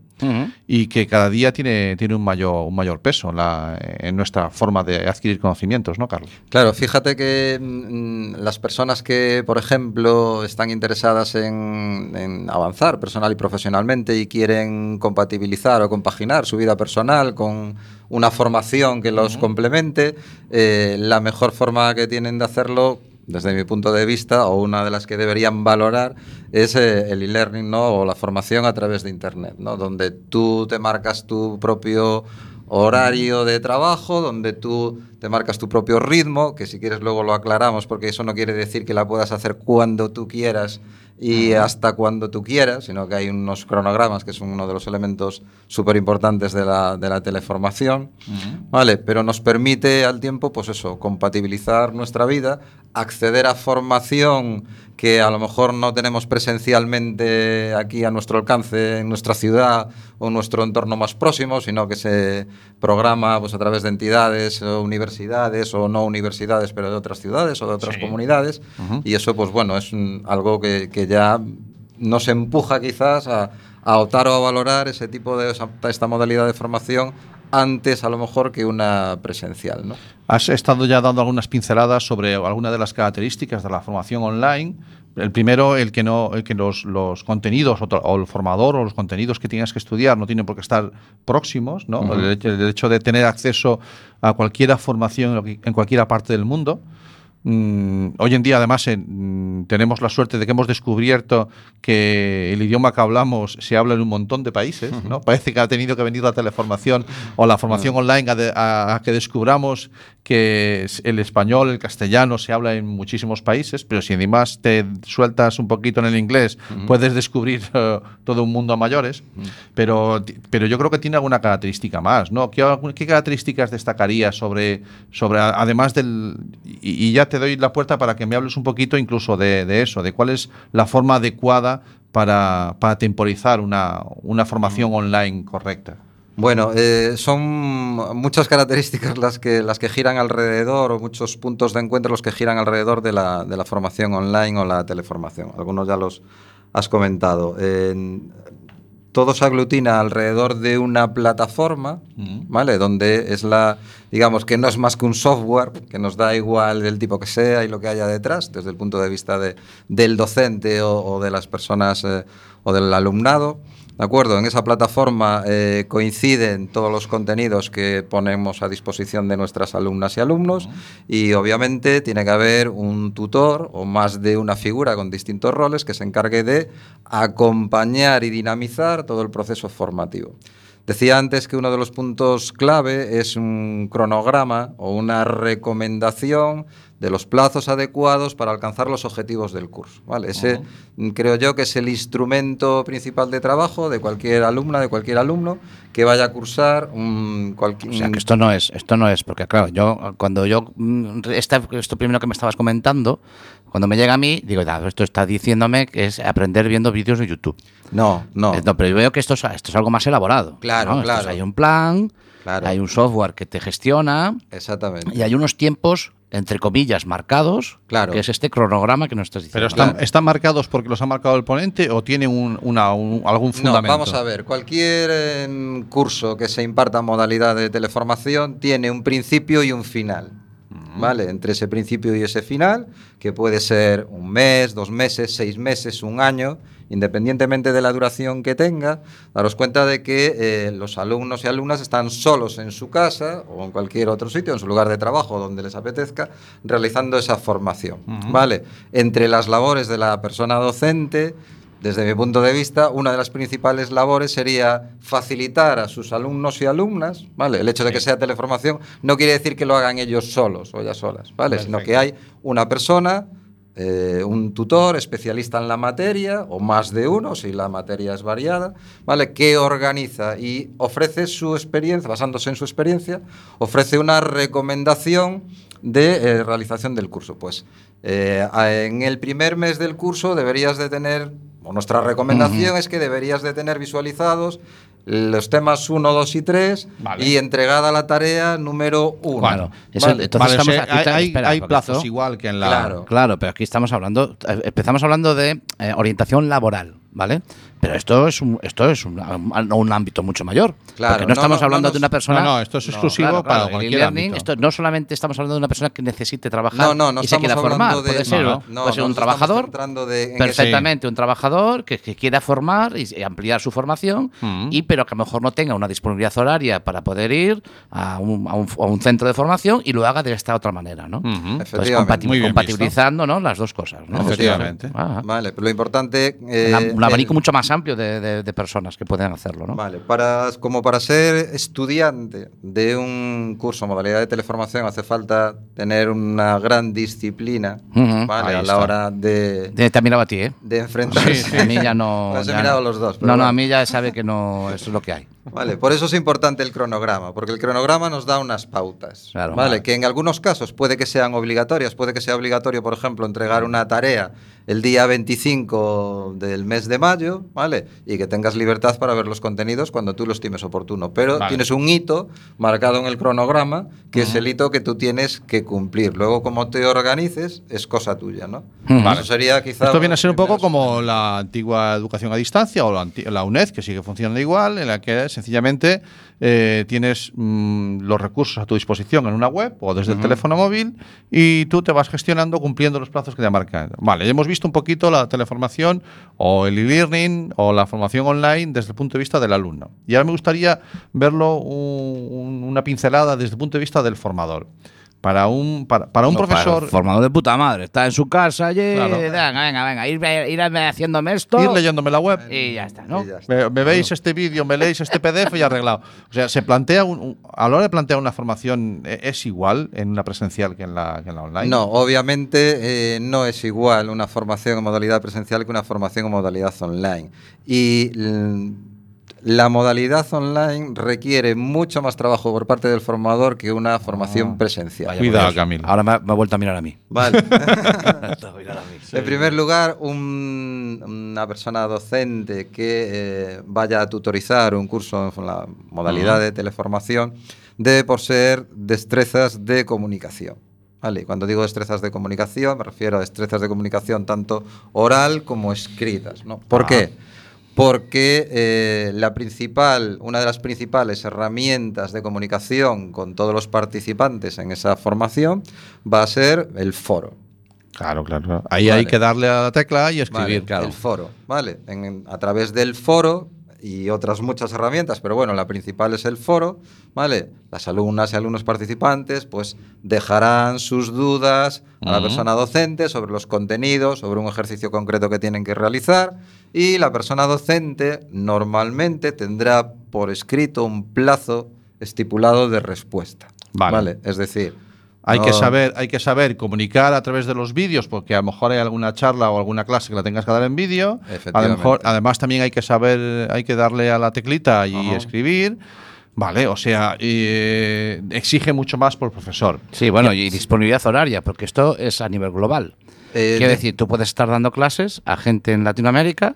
Y que cada día tiene, tiene un, mayor, un mayor peso en, la- en nuestra forma de adquirir conocimientos, ¿no, Carlos? Claro, fíjate que mm, las personas que, por ejemplo, están interesadas en, en avanzar personal y profesionalmente y quieren compatibilizar o compaginar su vida personal con una formación que los complemente, eh, la mejor forma que tienen de hacerlo desde mi punto de vista, o una de las que deberían valorar, es eh, el e-learning ¿no? o la formación a través de Internet, ¿no? donde tú te marcas tu propio horario de trabajo, donde tú te marcas tu propio ritmo, que si quieres luego lo aclaramos, porque eso no quiere decir que la puedas hacer cuando tú quieras y hasta cuando tú quieras, sino que hay unos cronogramas que son uno de los elementos súper importantes de la, de la teleformación, ¿vale? Pero nos permite al tiempo, pues eso, compatibilizar nuestra vida, acceder a formación que a lo mejor no tenemos presencialmente aquí a nuestro alcance en nuestra ciudad o en nuestro entorno más próximo, sino que se programa pues, a través de entidades o universidades o no universidades, pero de otras ciudades o de otras comunidades. Y eso, pues bueno, es algo que, que ya nos empuja quizás a, a optar o a valorar ese tipo de esa- esta modalidad de formación antes a lo mejor que una presencial, ¿no? Has estado ya dando algunas pinceladas sobre algunas de las características de la formación online. El primero, el que no, el que los, los contenidos o, el formador o los contenidos que tienes que estudiar no tienen por qué estar próximos, ¿no? el, hecho- el hecho de tener acceso a cualquier formación en cualquier parte del mundo. Mm, hoy en día, además, en- mm, tenemos la suerte de que hemos descubierto que el idioma que hablamos se habla en un montón de países. ¿no? Parece que ha tenido que venir la teleformación o la formación online a, de- a- a que descubramos que el español, el castellano se habla en muchísimos países, pero si además te sueltas un poquito en el inglés, puedes descubrir eh, todo un mundo a mayores. pero, pero yo creo que tiene alguna característica más. ¿no? ¿Qué, características destacaría sobre, sobre además del... Y, y ya te doy la puerta para que me hables un poquito incluso de, de eso, de cuál es la forma adecuada para, para temporizar una, una formación online correcta. Bueno, eh, son muchas características las que, las que giran alrededor, o muchos puntos de encuentro los que giran alrededor de la, de la formación online o la teleformación. Algunos ya los has comentado. En- todo se aglutina alrededor de una plataforma, ¿vale? Donde es la, digamos, que no es más que un software, que nos da igual del tipo que sea y lo que haya detrás, desde el punto de vista de, del docente o, o de las personas eh, o del alumnado. ¿De acuerdo? En esa plataforma eh, coinciden todos los contenidos que ponemos a disposición de nuestras alumnas y alumnos y obviamente tiene que haber un tutor o más de una figura con distintos roles que se encargue de acompañar y dinamizar todo el proceso formativo. Decía antes que uno de los puntos clave es un cronograma o una recomendación de los plazos adecuados para alcanzar los objetivos del curso. ¿vale? Ese creo yo que es el instrumento principal de trabajo de cualquier alumna, de cualquier alumno que vaya a cursar un cualquier... O sea, que esto no es, esto no es, porque claro, yo cuando yo mm, esta- esto primero que me estabas comentando, cuando me llega a mí, digo, "Ah, esto está diciéndome que es aprender viendo vídeos de YouTube. No, no. Eh, pero yo veo que esto es, esto es algo más elaborado. Claro, ¿no? Claro. hay un plan, Claro. hay un software que te gestiona Exactamente. y hay unos tiempos, entre comillas, marcados, Claro. que es este cronograma que nos estás ¿Pero diciendo. están, están marcados porque los ha marcado el ponente o tiene un, una- un- algún No, fundamento? vamos a ver, cualquier eh, curso que se imparta en modalidad de teleformación tiene un principio y un final. ¿Vale? Entre ese principio y ese final, que puede ser un mes, dos meses, seis meses, un año, independientemente de la duración que tenga, daros cuenta de que eh, los alumnos y alumnas están solos en su casa o en cualquier otro sitio, en su lugar de trabajo, donde les apetezca, realizando esa formación. ¿Vale? Entre las labores de la persona docente, desde mi punto de vista, una de las principales labores sería facilitar a sus alumnos y alumnas, ¿vale? El hecho de que sea teleformación no quiere decir que lo hagan ellos solos o ellas solas, ¿vale? Sino que hay una persona eh, un tutor especialista en la materia, o más de uno, si la materia es variada, ¿vale? que organiza y ofrece su experiencia, basándose en su experiencia, ofrece una recomendación de eh, realización del curso. Pues eh, en el primer mes del curso deberías de tener o nuestra recomendación es que deberías de tener visualizados los temas 1, 2 y 3 Vale. y entregada la tarea número 1. Claro, eso- entonces Vale, o estamos sea, aquí- hay, espera, plazos igual que en la. Claro. Claro, pero aquí estamos hablando, eh, empezamos hablando de eh, orientación laboral, ¿vale? Pero esto es un, esto es un, un- un ámbito mucho mayor. Claro, porque no, no, estamos no, hablando no de una persona. No, esto es exclusivo para el cualquier e-learning, ámbito. Esto no solamente estamos hablando de una persona que necesite trabajar No, no, no y se quiera formar. de- puede ser, puede ser un trabajador. de- perfectamente, un trabajador que, que quiera formar y, ampliar su formación, Mm. y pero que a lo mejor no tenga una disponibilidad horaria para poder ir a un, a un- a un centro de formación y lo haga de esta otra manera, ¿no? Ujú. Entonces, Efectivamente. compati- Muy bien compatibilizando ¿no? las dos cosas. ¿no? Efectivamente. Vale, pero lo importante... eh, un abanico mucho más amplio de, de- de personas que pueden hacerlo, ¿no? Vale, para, como para ser estudiante de un curso modalidad de teleformación hace falta tener una gran disciplina Ujú. ¿vale? Ahí a la hora de, De- te a ti, ¿eh? de enfrentarse. A mí ya no. Os he ya mirado no. los dos. pero No, no, a mí ya sabe que no, eso es lo que hay. Vale, por eso es importante el cronograma, porque el cronograma nos da unas pautas. Claro. vale, Vale. que en algunos casos puede que sean obligatorias, puede que sea obligatorio, por ejemplo, entregar una tarea el día 25 del mes de mayo, ¿vale? Y que tengas libertad para ver los contenidos cuando tú lo estimes oportuno. Pero Vale. tienes un hito marcado en el cronograma, que es el hito que tú tienes que cumplir. Luego, como te organices, es cosa tuya, ¿no? Eso sería quizá... Esto viene a ser un poco como la antigua educación a distancia o la, la UNED, que sigue funcionando igual, en la que sencillamente eh, tienes mm, los recursos a tu disposición en una web o desde el teléfono móvil y tú te vas gestionando cumpliendo los plazos que te marcan. Vale, ya hemos visto un poquito la teleformación o el e-learning o la formación online desde el punto de vista del alumno. Y ahora me gustaría verlo un- un- una pincelada desde el punto de vista del formador. Para un, para, para un No, para profesor... el formador de puta madre. Está en su casa y. Claro. Venga, venga, venga. Ir, irme haciéndome esto. Ir leyéndome la web. Y ya está, ¿no? Y ya está. Me, me veis este vídeo, me leéis este PDF y arreglado. O sea, se plantea un- un- a la hora de plantear una formación ¿e- es igual en una presencial que en la, que en la online. No, obviamente eh, no es igual una formación en modalidad presencial que una formación en modalidad online. Y la modalidad online requiere mucho más trabajo por parte del formador que una formación presencial. Vaya Cuidado. Camilo. Ahora me, ha- me ha vuelto a mirar a mí. Vale. En primer lugar, un- una persona docente que eh, vaya a tutorizar un curso en la modalidad de teleformación debe por ser destrezas de comunicación. Vale, cuando digo destrezas de comunicación, me refiero a destrezas de comunicación tanto oral como escritas. ¿no? ¿Por Ah. qué? Porque eh, la principal, una de las principales herramientas de comunicación con todos los participantes en esa formación va a ser el foro. Claro, claro. claro. Ahí Vale. hay que darle a la tecla y escribir. Vale, El foro, ¿vale? En- a través del foro y otras muchas herramientas, pero bueno, la principal es el foro, ¿vale? Las alumnas y alumnos participantes pues dejarán sus dudas a la persona docente sobre los contenidos, sobre un ejercicio concreto que tienen que realizar y la persona docente normalmente tendrá por escrito un plazo estipulado de respuesta. Vale. Es decir, Hay, que saber, hay que saber comunicar a través de los vídeos, porque a lo mejor hay alguna charla o alguna clase que la tengas que dar en vídeo. A lo Efectivamente. mejor, además, también hay que saber, hay que darle a la teclita y escribir. Vale, o sea, eh, exige mucho más por profesor. Sí, bueno, y disponibilidad horaria, porque esto es a nivel global. Eh, Quiero de- decir, tú puedes estar dando clases a gente en Latinoamérica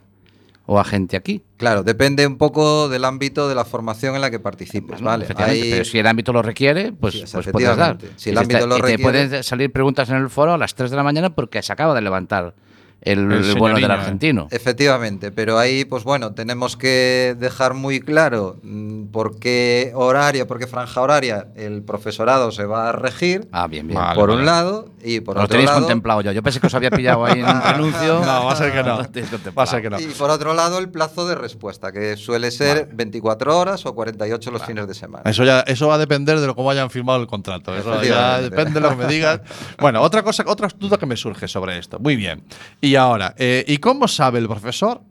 o a gente aquí. Claro, depende un poco del ámbito de la formación en la que participes, ¿vale? Hay- pero si el ámbito lo requiere, pues, Sí, pues puedes dar. Si el Y ámbito te- lo y te requiere- pueden salir preguntas en el foro a las 3 de la mañana porque se acaba de levantar el, El el vuelo del señoriño, argentino. Efectivamente, pero ahí, pues bueno, tenemos que dejar muy claro mm, por qué horario, por qué franja horaria el profesorado se va a regir, Ah, bien, bien. Vale, por vale. un lado, y por lo otro tenéis lado... contemplado yo. Yo pensé que os había pillado ahí en un anuncio. No, va a ser que no. Va a ser que no. Y por otro lado, el plazo de respuesta, que suele ser 24 horas o 48 los fines de semana. Eso ya, eso va a depender de lo cómo hayan firmado el contrato. Eso ya depende de lo que me digas. Bueno, otra cosa, otra duda que me surge sobre esto. Muy bien. Y ahora, eh, ¿y cómo sabe el profesor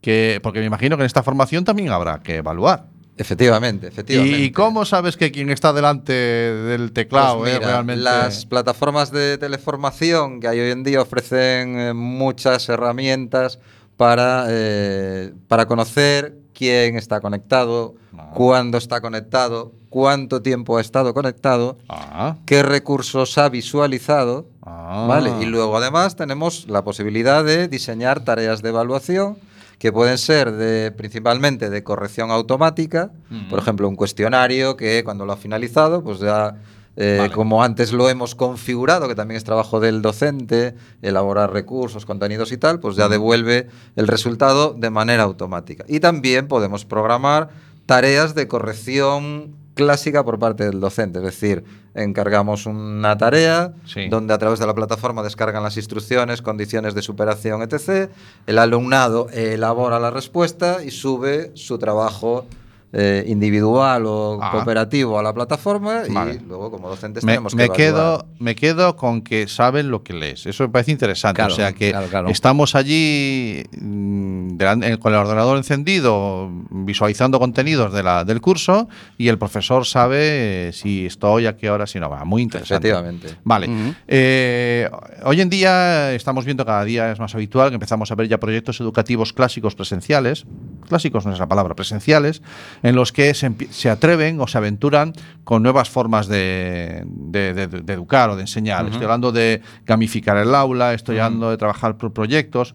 que, porque me imagino que en esta formación también habrá que evaluar? Efectivamente, efectivamente. ¿Y cómo sabes que quien está delante del teclado Pues es mira, realmente...? Las plataformas de teleformación que hay hoy en día ofrecen eh, muchas herramientas para, eh, para conocer quién está conectado, Ah. cuándo está conectado, cuánto tiempo ha estado conectado, Ah, qué recursos ha visualizado. ah. ¿vale? Y luego además tenemos la posibilidad de diseñar tareas de evaluación que pueden ser de, principalmente de corrección automática, por ejemplo, un cuestionario que cuando lo ha finalizado, pues ya, eh, Vale. como antes lo hemos configurado, que también es trabajo del docente, elaborar recursos, contenidos y tal, pues ya devuelve el resultado de manera automática. Y también podemos programar tareas de corrección clásica por parte del docente, es decir, encargamos una tarea Sí. donde a través de la plataforma descargan las instrucciones, condiciones de superación, etc. El alumnado elabora la respuesta y sube su trabajo eh, individual o Ah. cooperativo a la plataforma Vale. y luego como docentes Me, tenemos que me evaluar. quedo, me quedo con que saben lo que lees. Eso me parece interesante. Claro, o sea que claro, claro. estamos allí mm, con el ordenador encendido, visualizando contenidos de la, del curso y el profesor sabe eh, si estoy, a qué hora, si no va. Muy interesante. Efectivamente. Vale. Ujú. Eh, hoy en día estamos viendo cada día es más habitual que empezamos a ver ya proyectos educativos clásicos presenciales, clásicos no es la palabra, presenciales, en los que se, atreven o se aventuran con nuevas formas de, de- de- de educar o de enseñar. Estoy hablando de gamificar el aula, estoy hablando de trabajar por proyectos.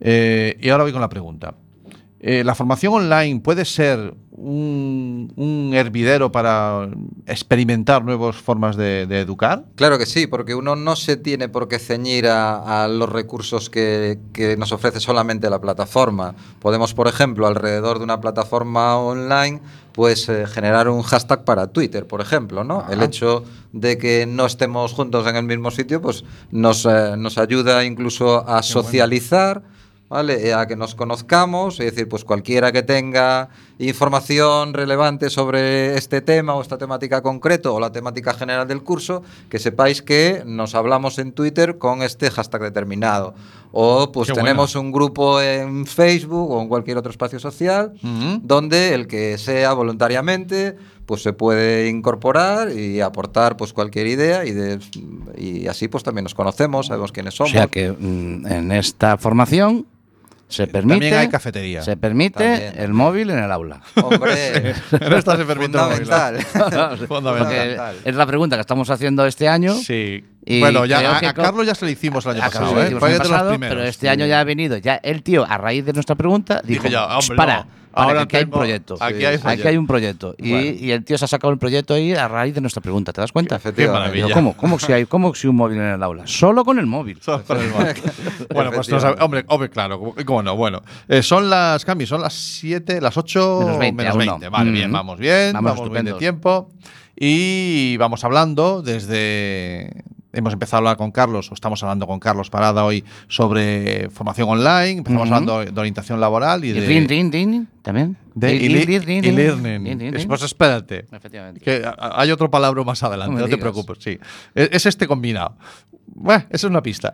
Eh, y ahora voy con la pregunta. Eh, ¿La formación online puede ser un, un hervidero para experimentar nuevas formas de, de educar? Claro que sí, porque uno no se tiene por qué ceñir a, a los recursos que, que nos ofrece solamente la plataforma. Podemos, por ejemplo, alrededor de una plataforma online, pues eh, generar un hashtag para Twitter, por ejemplo, ¿no? El hecho de que no estemos juntos en el mismo sitio, pues nos, eh, nos ayuda incluso a socializar. ¿Vale? Eh, A que nos conozcamos, es decir, pues cualquiera que tenga información relevante sobre este tema o esta temática concreto o la temática general del curso, que sepáis que nos hablamos en Twitter con este hashtag determinado. O pues Qué tenemos un grupo en Facebook o en cualquier otro espacio social Ujú. donde el que sea voluntariamente pues se puede incorporar y aportar pues cualquier idea y, de- y así pues también nos conocemos, sabemos quiénes O somos. sea que mm, en esta formación se permite. También hay cafetería. Se permite También. el móvil en el aula. Hombre, En esta se permite el móvil, fundamental. Porque es la pregunta que estamos haciendo este año. Sí. Y bueno, ya a, Carlos ya se lo hicimos el año A pasado, ¿eh? Fue de los pero este año ya ha venido. Ya el tío, a raíz de nuestra pregunta, dijo: Dije ya, hombre, para, no, para, ahora que aquí hay un proyecto. aquí hay aquí hay un proyecto. Y, Bueno. y el tío se ha sacado el proyecto ahí a raíz de nuestra pregunta. ¿Te das cuenta? Digo, maravilla. ¿cómo, cómo, si hay, ¿Cómo si un móvil en el aula? Solo con el móvil. Solo con el móvil. bueno, pues no sabe- hombre, hombre, claro, ¿cómo- ¿cómo no? Bueno, eh, son las, Cami, son las 7, las 8 Menos 20, aún no. Vale, bien, vamos bien, Vamos vamos, bien de tiempo. Y vamos hablando desde. Hemos empezado a hablar con Carlos, o estamos hablando con Carlos Parada hoy sobre formación online, empezamos hablando de orientación laboral y Y de. rin, rin, rin, también. De Y- y, y- li- rin, rin, y rin, learning. rin, rin, rin. Pues espérate. Efectivamente. Que hay otro palabra más adelante, No te digas. preocupes, sí. Es, es este combinado. Bueno, esa es una pista.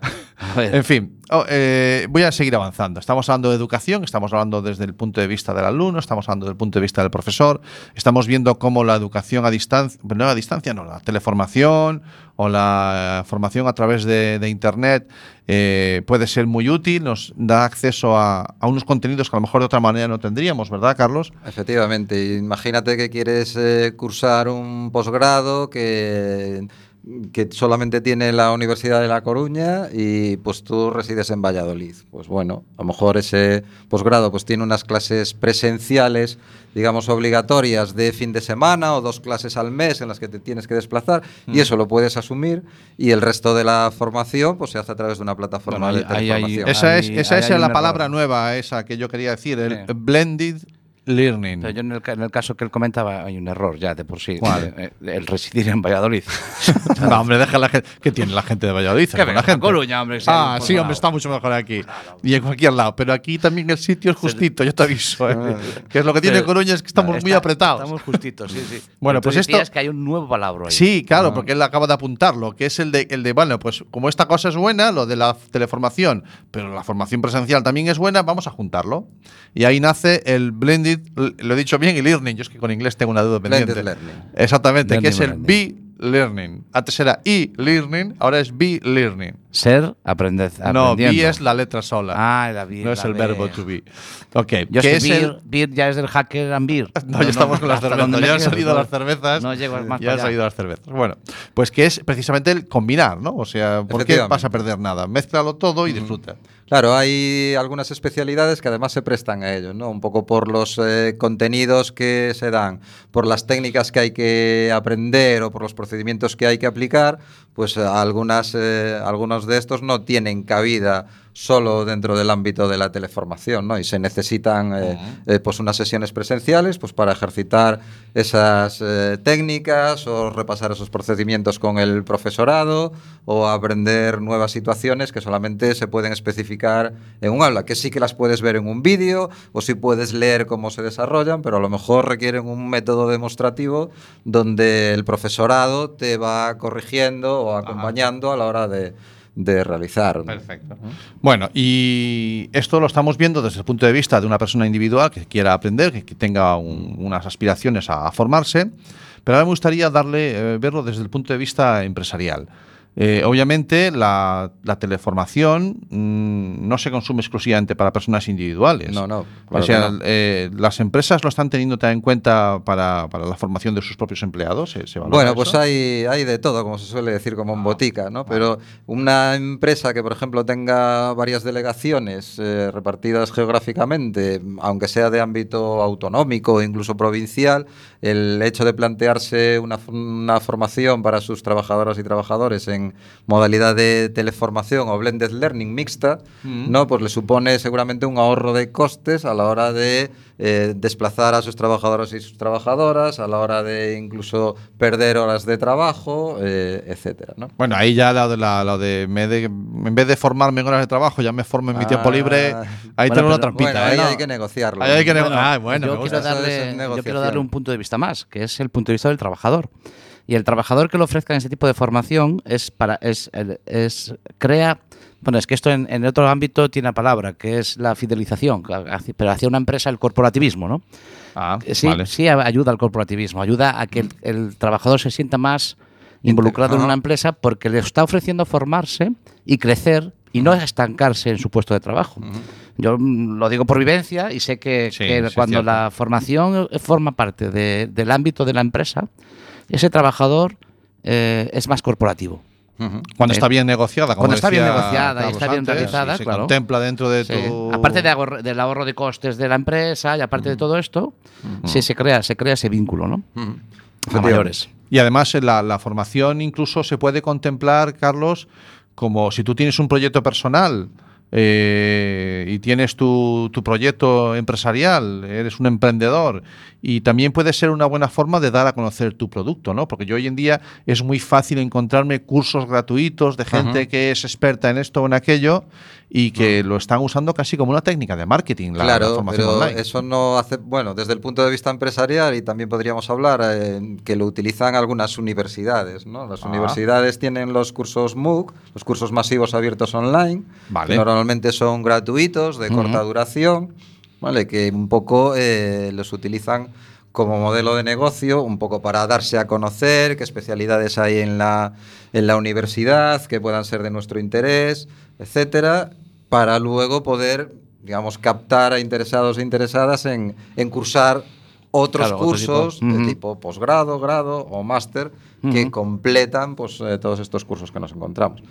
En fin, oh, eh, voy a seguir avanzando. Estamos hablando de educación, estamos hablando desde el punto de vista del alumno, estamos hablando del punto de vista del profesor, estamos viendo cómo la educación a distancia, no a distancia, no, la teleformación o la eh, formación a través de, de Internet eh, puede ser muy útil, nos da acceso a, a unos contenidos que a lo mejor de otra manera no tendríamos, ¿verdad, Carlos? Efectivamente, imagínate que quieres eh, cursar un posgrado que, que solamente tiene la Universidad de La Coruña y pues tú resides en Valladolid. Pues bueno, a lo mejor ese posgrado pues tiene unas clases presenciales, digamos, obligatorias de fin de semana o dos clases al mes en las que te tienes que desplazar y eso lo puedes asumir y el resto de la formación pues se hace a través de una plataforma Bueno, de hay-. Esa es, esa es hay la palabra error. nueva, esa que yo quería decir, el Sí. blended learning. Pero yo en el, en el caso que él comentaba hay un error ya de por sí. ¿Cuál? Eh, eh, El residir en Valladolid. No, hombre, deja la gente. ¿Qué tiene la gente de Valladolid? Que la venga a gente. Coruña, hombre, sea Ah, sí, hombre, está mucho mejor aquí. Y en cualquier lado. Pero aquí también el sitio es justito, yo te aviso. ¿eh? que es lo que tiene Coruña es que estamos muy Está- apretados. Estamos justitos, sí, sí. Bueno, pues esto- decías que hay un nuevo palabra ahí. Sí, claro, Ah. porque él acaba de apuntarlo, que es el de, el de, bueno, pues como esta cosa es buena, lo de la teleformación, pero la formación presencial también es buena, vamos a juntarlo. Y ahí nace el blended lo he dicho bien, y learning. Yo es que con inglés tengo una duda Blended pendiente. learning. Exactamente, que es el learning. be learning. Antes era e-learning, ahora es be learning. Ser, aprender, No, be es la letra sola. Ah, la be, no es la el verbo to be. Ok, Yo ¿qué es beer, el- beer ya es del hacker and beer. No, ya estamos con las cervezas. Ya han quedo. salido las cervezas. No llego más Ya allá. salido las cervezas. Bueno, pues que es precisamente el combinar, ¿no? O sea, ¿por qué vas a perder nada? Mézclalo todo y disfruta. Claro, hay algunas especialidades que además se prestan a ello, ¿no? Un poco por los eh, contenidos que se dan, por las técnicas que hay que aprender o por los procedimientos que hay que aplicar, pues eh, algunas, eh, algunos de estos no tienen cabida solo dentro del ámbito de la teleformación, ¿no? Y se necesitan eh, eh, pues unas sesiones presenciales pues para ejercitar esas eh, técnicas o repasar esos procedimientos con el profesorado o aprender nuevas situaciones que solamente se pueden especificar en un aula, que sí que las puedes ver en un vídeo o sí puedes leer cómo se desarrollan, pero a lo mejor requieren un método demostrativo donde el profesorado te va corrigiendo o acompañando a la hora de, de realizar. Perfecto. Bueno, y esto lo estamos viendo desde el punto de vista de una persona individual que quiera aprender, que, tenga un- unas aspiraciones a, a formarse, pero ahora me gustaría darle, eh, verlo desde el punto de vista empresarial. Eh, obviamente, la, la teleformación mm, no se consume exclusivamente para personas individuales. No, no, o sea, no. eh, las empresas lo están teniendo en cuenta para, para la formación de sus propios empleados. ¿Se, Bueno, pues hay, hay de todo, como se suele decir, como en botica, ¿no? Pero una empresa que, por ejemplo, tenga varias delegaciones eh, repartidas geográficamente, aunque sea de ámbito autonómico o incluso provincial, el hecho de plantearse una, una formación para sus trabajadoras y trabajadores en modalidad de teleformación o blended learning mixta, ¿no? Pues le supone seguramente un ahorro de costes a la hora de eh, desplazar a sus trabajadores y sus trabajadoras, a la hora de incluso perder horas de trabajo, eh, etcétera, ¿no? Bueno, ahí ya lo de, la, lo de, me de- en vez de formarme en horas de trabajo, ya me formo en mi tiempo Ah, libre. Ahí bueno, tengo una trampita. Bueno, ¿eh? ahí No. hay que negociarlo. Ahí hay que ¿no? nego- ah, bueno, yo, me gusta. quiero darle, yo quiero darle un punto de vista más, que es el punto de vista del trabajador. Y el trabajador que le ofrezca ese tipo de formación es para es, es crea bueno, es que esto en, en otro ámbito tiene una palabra, que es la fidelización, pero hacia una empresa el corporativismo, ¿no? Ah, Eh, Sí, vale. sí ayuda al corporativismo, ayuda a que el, el trabajador se sienta más involucrado en una empresa porque le está ofreciendo formarse y crecer y no estancarse en su puesto de trabajo. Yo mm, lo digo por vivencia y sé que, Sí, que sí, es cuando la formación forma parte de- del ámbito de la empresa, ese trabajador eh, es más corporativo. Cuando Eh, está bien negociada. como cuando está bien negociada y está bien antes, realizada, se claro. contempla dentro de Sí. tu. Aparte de ahorro- del ahorro de costes de la empresa y aparte de todo esto, sí, se, crea, se crea ese vínculo, ¿no? A mayores. Y además eh, la, la formación incluso se puede contemplar, Carlos, como si tú tienes un proyecto personal eh, y tienes tu, tu proyecto empresarial, eres un emprendedor y también puede ser una buena forma de dar a conocer tu producto, ¿no? Porque yo hoy en día es muy fácil encontrarme cursos gratuitos de gente que es experta en esto o en aquello y que lo están usando casi como una técnica de marketing, la, la claro, formación pero online. eso no hace, bueno, desde el punto de vista empresarial y también podríamos hablar eh, que lo utilizan algunas universidades, ¿no? Las Ah. universidades tienen los cursos MOOC, los cursos masivos abiertos online, Vale. que normalmente son gratuitos, de corta duración, ¿vale? Que un poco eh, los utilizan como modelo de negocio, un poco para darse a conocer, qué especialidades hay en la, en la universidad, que puedan ser de nuestro interés, etcétera, para luego poder, digamos, captar a interesados e interesadas en, en cursar otros Claro, otro cursos tipo. de tipo posgrado, grado o máster que completan pues, eh, todos estos cursos que nos encontramos.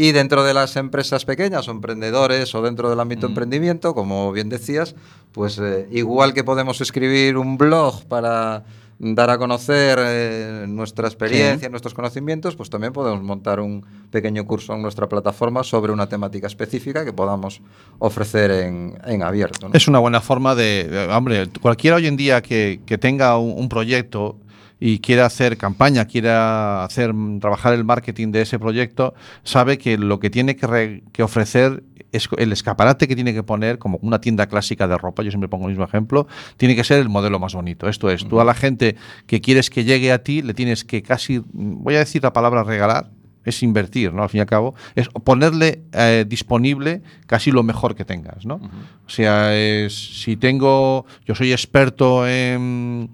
Y dentro de las empresas pequeñas o emprendedores o dentro del ámbito emprendimiento, como bien decías, pues eh, igual que podemos escribir un blog para dar a conocer eh, nuestra experiencia, nuestros conocimientos, pues también podemos montar un pequeño curso en nuestra plataforma sobre una temática específica que podamos ofrecer en, en abierto. ¿no? Es una buena forma de, de- hombre, cualquiera hoy en día que, que tenga un, un proyecto y quiera hacer campaña, quiera hacer mm, trabajar el marketing de ese proyecto, sabe que lo que tiene que, re- que ofrecer es el escaparate que tiene que poner, como una tienda clásica de ropa, yo siempre pongo el mismo ejemplo, tiene que ser el modelo más bonito. Esto es, tú a la gente que quieres que llegue a ti, le tienes que casi, mm, voy a decir la palabra regalar, es invertir, ¿no? Al fin y al cabo, es ponerle eh, disponible casi lo mejor que tengas, ¿no? O sea, es- si tengo, yo soy experto en,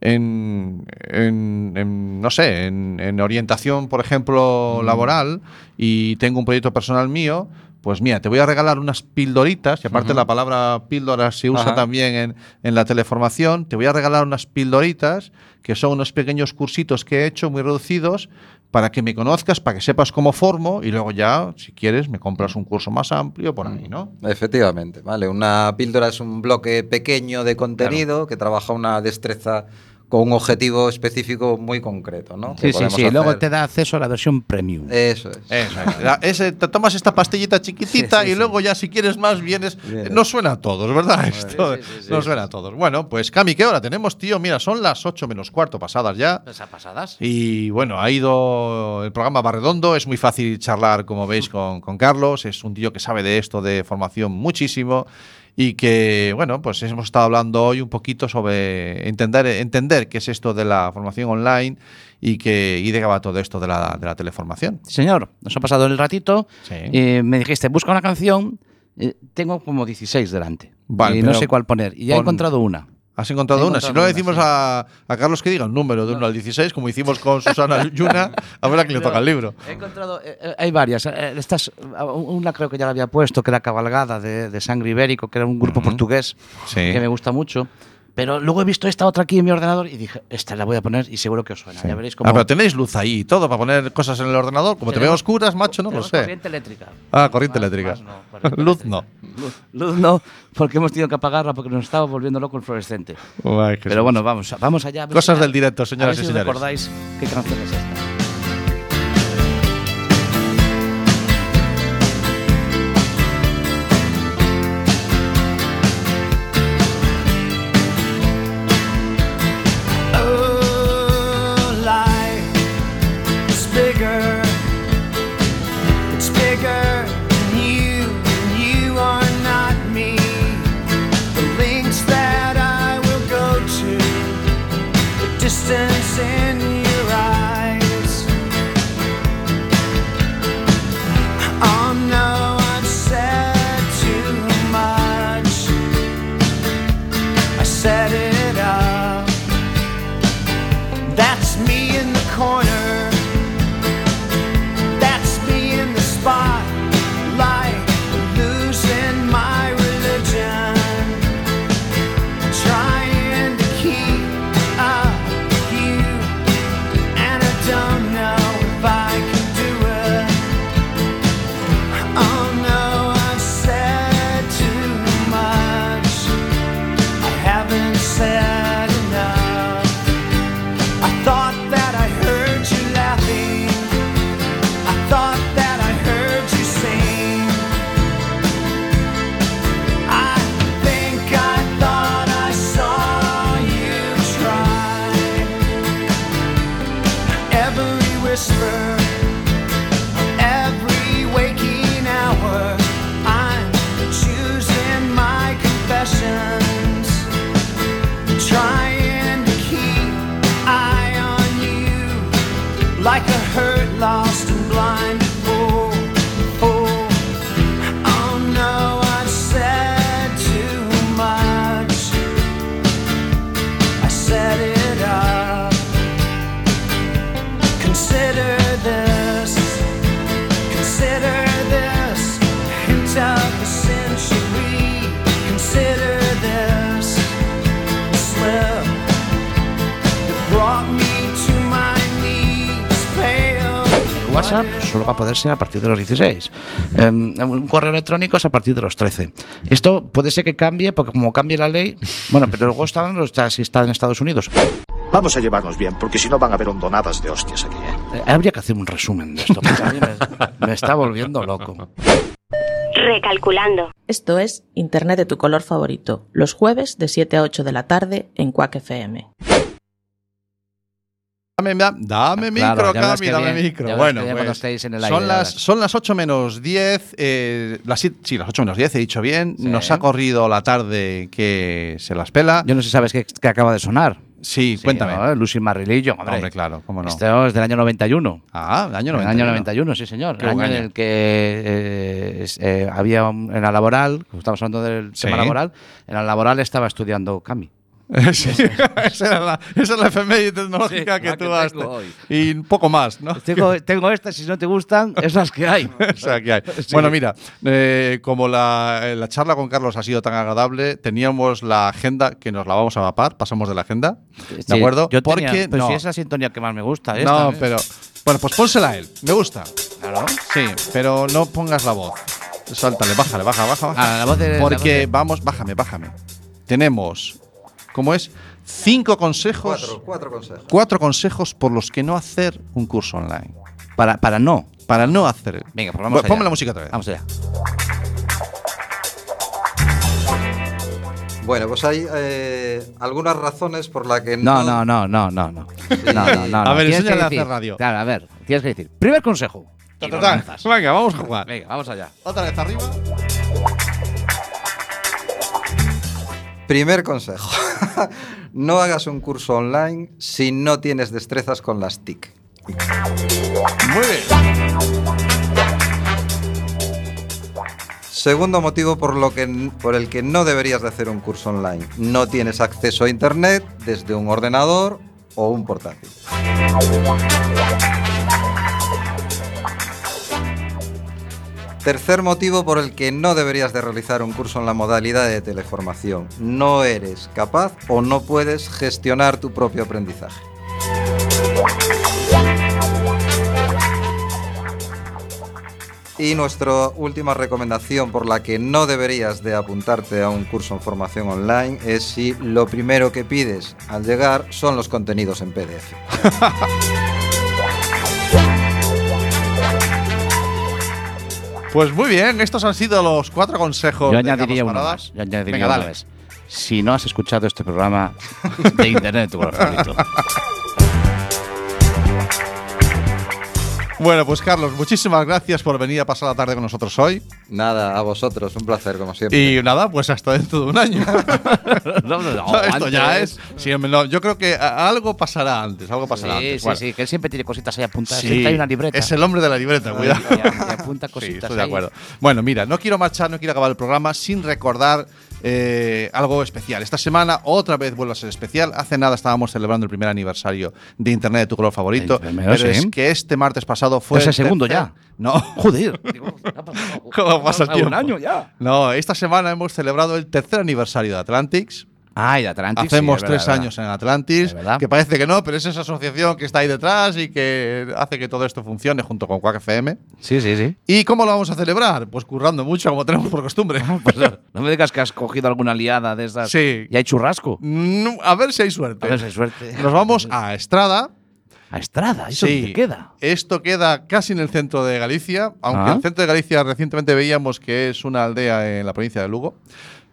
en, en- en, no sé, en, en orientación, por ejemplo, laboral, y tengo un proyecto personal mío, pues mira, te voy a regalar unas pildoritas, y aparte la palabra píldora se usa Ajá. también en, en la teleformación, te voy a regalar unas pildoritas, que son unos pequeños cursitos que he hecho muy reducidos, para que me conozcas, para que sepas cómo formo, y luego ya, si quieres, me compras un curso más amplio por ahí, ¿no? Efectivamente, ¿vale? Una píldora es un bloque pequeño de contenido que trabaja una destreza con un objetivo específico muy concreto, ¿no? Sí, sí, sí. Luego te da acceso a la versión premium. Eso es. Eso es. La- ese- te tomas esta pastillita chiquitita Sí, sí, y sí. luego ya si quieres más vienes. Vienes. No suena a todos, ¿verdad? Esto sí, sí, sí, no sí, suena a todos. Bueno, pues Cami, ¿qué hora tenemos, tío? Mira, son las 8 menos cuarto pasadas ya. ¿Las pasadas? Y bueno, ha ido el programa va redondo, es muy fácil charlar, como veis, con, con Carlos, es un tío que sabe de esto, de formación muchísimo, y que, bueno, pues hemos estado hablando hoy un poquito sobre entender, entender qué es esto de la formación online y, que, y de qué va todo esto de la, de la teleformación. Señor, nos ha pasado el ratito. Sí. eh, me dijiste, busca una canción. eh, tengo como 16 delante. Vale, y no sé cuál poner. Y ya he encontrado una. ¿Has encontrado una? Si no le decimos sí. a, a Carlos que diga un número de 1 al 16, como hicimos con Susana Yuna, a ver a quién le toca el libro. He encontrado, eh, eh, hay varias. eh, estas, eh, una creo que ya la había puesto, que era Cabalgada de, de Sangre Ibérico, que era un grupo portugués Sí. que me gusta mucho. Pero luego he visto esta otra aquí en mi ordenador y dije, esta la voy a poner y seguro que os suena. Ya veréis cómo. Ah, pero tenéis luz ahí y todo para poner cosas en el ordenador. Como te veo oscuras, macho, no lo sé. corriente eléctrica. Ah, corriente Más- eléctrica. más no, corriente Luz eléctrica. no. Luz, luz no, porque hemos tenido que apagarla porque nos estaba volviendo loco el fluorescente. Pero bueno, vamos, vamos allá. a ver Cosas si- del directo, a señoras ver y si señores. recordáis qué canción es esta. WhatsApp solo va a poder ser a partir de los 16. Eh, un correo electrónico es a partir de los 13. Esto puede ser que cambie, porque como cambie la ley, bueno, pero luego está, está, si está en Estados Unidos. Vamos a llevarnos bien, porque si no van a haber hondonadas de hostias aquí. ¿eh? Eh, habría que hacer un resumen de esto, porque a mí me, me está volviendo loco. Recalculando. Esto es Internet de tu color favorito, los jueves de 7 a 8 de la tarde en Quack FM. Dame, da- dame Claro, micro, Cami, dame bien, micro. Bueno, pues, en el aire, son, las, son las 8 menos 10. eh, las, siete- sí, las 8 menos 10, he dicho bien. Sí. Nos ha corrido la tarde que se las pela. Yo no sé si sabes qué, qué acaba de sonar. Sí, cuéntame. ¿no? Lucy Marrilillo, hombre. Hombre, claro, cómo no. Esto es del año 91. Ah, el año En 91. el año 91, sí, señor. El año en el que eh, eh, había un- en la laboral, como estamos hablando del Sí. tema laboral, en la laboral estaba estudiando Cami. Sí, esa, era la, esa es la efeméride tecnológica Sí, que tú has. Y un poco más, ¿no? Tengo, tengo estas, si no te gustan, esas que hay. Que hay. Sí. Bueno, mira, eh, como la, la charla con Carlos ha sido tan agradable, teníamos la agenda que nos la vamos a mapar, pasamos de la agenda, ¿de acuerdo? Yo Porque tenía, pero no, si es la sintonía que más me gusta. no, esta, ¿eh? pero bueno, pues pónsela a él, me gusta. Claro. Sí, pero no pongas la voz. Sáltale, bájale, baja, baja, baja. Ah, la voz de- la Porque voz de- vamos, bájame, bájame. Tenemos, ¿cómo es? Cinco consejos. Cuatro, cuatro consejos. cuatro consejos por los que no hacer un curso online. Para, para no. Para no hacer. Venga, pues vamos allá. Ponme la música otra vez. Vamos allá. Bueno, pues hay eh, algunas razones por las que No, no, no, no, no, no. No, no, no, A ver, Tienes enséñale que a hacer decir- radio. Claro, a ver, tienes que decir. Primer consejo. Lanzas. Venga, vamos a jugar. Venga, vamos allá. Otra vez arriba. Primer consejo. no hagas un curso online si no tienes destrezas con las TIC. Muy bien. Segundo motivo por, lo que, por el que no deberías de hacer un curso online. No tienes acceso a Internet desde un ordenador o un portátil. Tercer motivo por el que no deberías de realizar un curso en la modalidad de teleformación. No eres capaz o no puedes gestionar tu propio aprendizaje. Y nuestra última recomendación por la que no deberías de apuntarte a un curso en formación online es si lo primero que pides al llegar son los contenidos en PDF. Pues muy bien, estos han sido los cuatro consejos. Yo añadiría uno más. Yo añadiría Venga, uno dale. más. Si no has escuchado este programa de internet, tu favorito. Bueno, pues Carlos, muchísimas gracias por venir a pasar la tarde con nosotros hoy. Nada, a vosotros, un placer como siempre. Y nada, pues hasta dentro de un año. No, no, no, esto ya es. sí, yo creo que algo pasará antes. Algo Sí, pasará antes. sí, Bueno, sí, que él siempre tiene cositas ahí apuntadas. sí, Siempre hay una libreta. Es el hombre de la libreta, cuidado. apunta Sí, cositas estoy de acuerdo. Bueno, mira, no quiero marchar, no quiero acabar el programa sin recordar eh, algo especial. Esta semana otra vez vuelve a ser especial. Hace nada estábamos celebrando el primer aniversario de Internet de tu color favorito. El primero, pero sí. es que este martes pasado fue. Es el segundo tercer- ya. No. Joder. ¿Cómo pasa el tiempo? Un año ya. No, esta semana hemos celebrado el tercer aniversario de Atlantics. Ay, de Atlantis. Hacemos sí, tres verdad, es años en Atlantis, que parece que no, pero es esa asociación que está ahí detrás y que hace que todo esto funcione junto con Quack FM. Sí, sí, sí. ¿Y cómo lo vamos a celebrar? Pues currando mucho, como tenemos por costumbre. Pues no, no me digas que has cogido alguna liada de esas. Sí. Y hay churrasco. Mm, A ver si hay suerte. A ver si hay suerte. Nos vamos a Estrada. A Estrada, ¿eso Sí. queda? Esto queda casi en el centro de Galicia, aunque Ah. el centro de Galicia recientemente veíamos que es una aldea en la provincia de Lugo.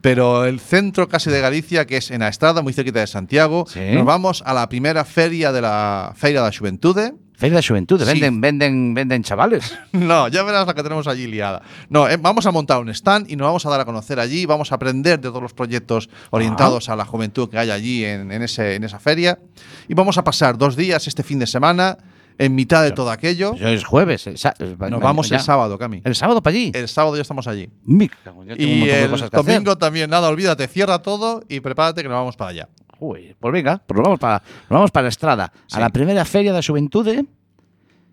Pero el centro casi de Galicia, que es en Estrada, muy cerquita de Santiago, Sí. nos vamos a la primera feria de la Feira da Xuventude. Feria de Juventud, Sí. venden, venden, venden chavales. No, ya verás la que tenemos allí liada. No, eh, vamos a montar un stand y nos vamos a dar a conocer allí. Vamos a aprender de todos los proyectos orientados a la juventud que hay allí en, en ese, en esa feria. Y vamos a pasar dos días este fin de semana en mitad de todo aquello. Yo es jueves. el sa- el- Nos vamos ya. el sábado, Cami. ¿El sábado para allí? El sábado ya estamos allí. En- yo tengo un Y de el cosas que hacer. domingo también, nada, olvídate, cierra todo y prepárate que nos vamos para allá. Uy, pues venga, pues nos vamos para, nos vamos para Estrada, Sí. a la primera feria de Juventud.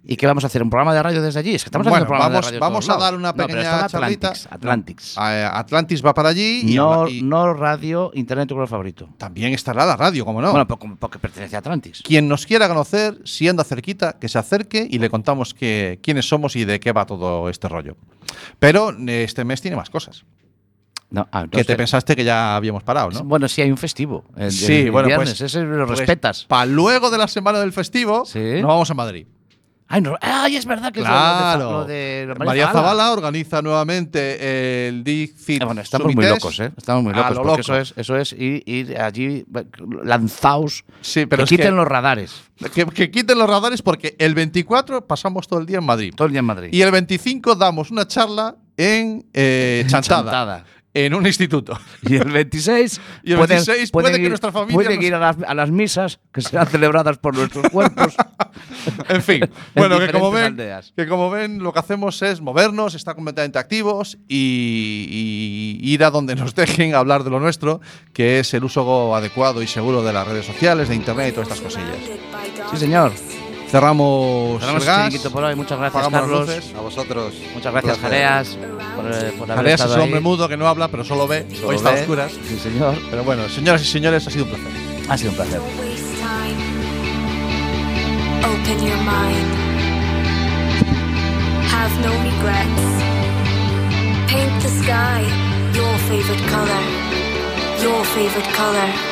¿Y qué vamos a hacer? ¿Un programa de radio desde allí? Es que estamos bueno, haciendo vamos, de radio vamos a dar una No, pequeña en charlita. Atlantics. Atlantics. A- Atlantis va para allí y, no, y no radio, internet tu color favorito. también estará la radio, como no. Bueno, porque pertenece a Atlantics. Quien nos quiera conocer, si anda cerquita, que se acerque y le contamos que, quiénes somos y de qué va todo este rollo. Pero eh, este mes tiene más cosas. No, ah, que te pensaste que ya habíamos parado, ¿no? Bueno, sí hay un festivo. el- Sí, el bueno, viernes, pues- ese lo Pues, respetas. Para luego de la semana del festivo, Sí. nos vamos a Madrid. Ay, no, ay, es verdad que Claro. es lo de, lo de María Zavala organiza nuevamente el DICFIT Eh, bueno, estamos muy locos, ¿eh? Estamos muy locos, lo porque loco. eso es, eso es ir, ir allí lanzaos, Sí, pero que quiten los radares. Que, que quiten los radares porque el 24 pasamos todo el día en Madrid. Todo el día en Madrid. Y el 25 damos una charla en eh, Chantada. Chantada. En un instituto. Y el 26, Y el 26 puede que nuestra familia pueden nos- ir a las, a las misas que serán celebradas por nuestros cuerpos. En fin, bueno, que como, ven, que como ven, lo que hacemos es movernos, estar completamente activos y, y ir a donde nos dejen hablar de lo nuestro, que es el uso adecuado y seguro de las redes sociales, de internet y todas estas cosillas. Sí, señor. Cerramos, Cerramos el gas, chiringuito por hoy. Muchas gracias, Carlos. luces. A vosotros. Muchas gracias, Un. Jareas, por, eh, por haber Jareas es estado un ahí. hombre mudo que no habla, pero solo ve. Solo Hoy está a ve. oscuras. Sí, señor. Pero bueno, señoras y señores, ha sido un placer. Ha sido un placer. Open your mind. Have no regrets. Paint the sky your favorite color. Your favorite color.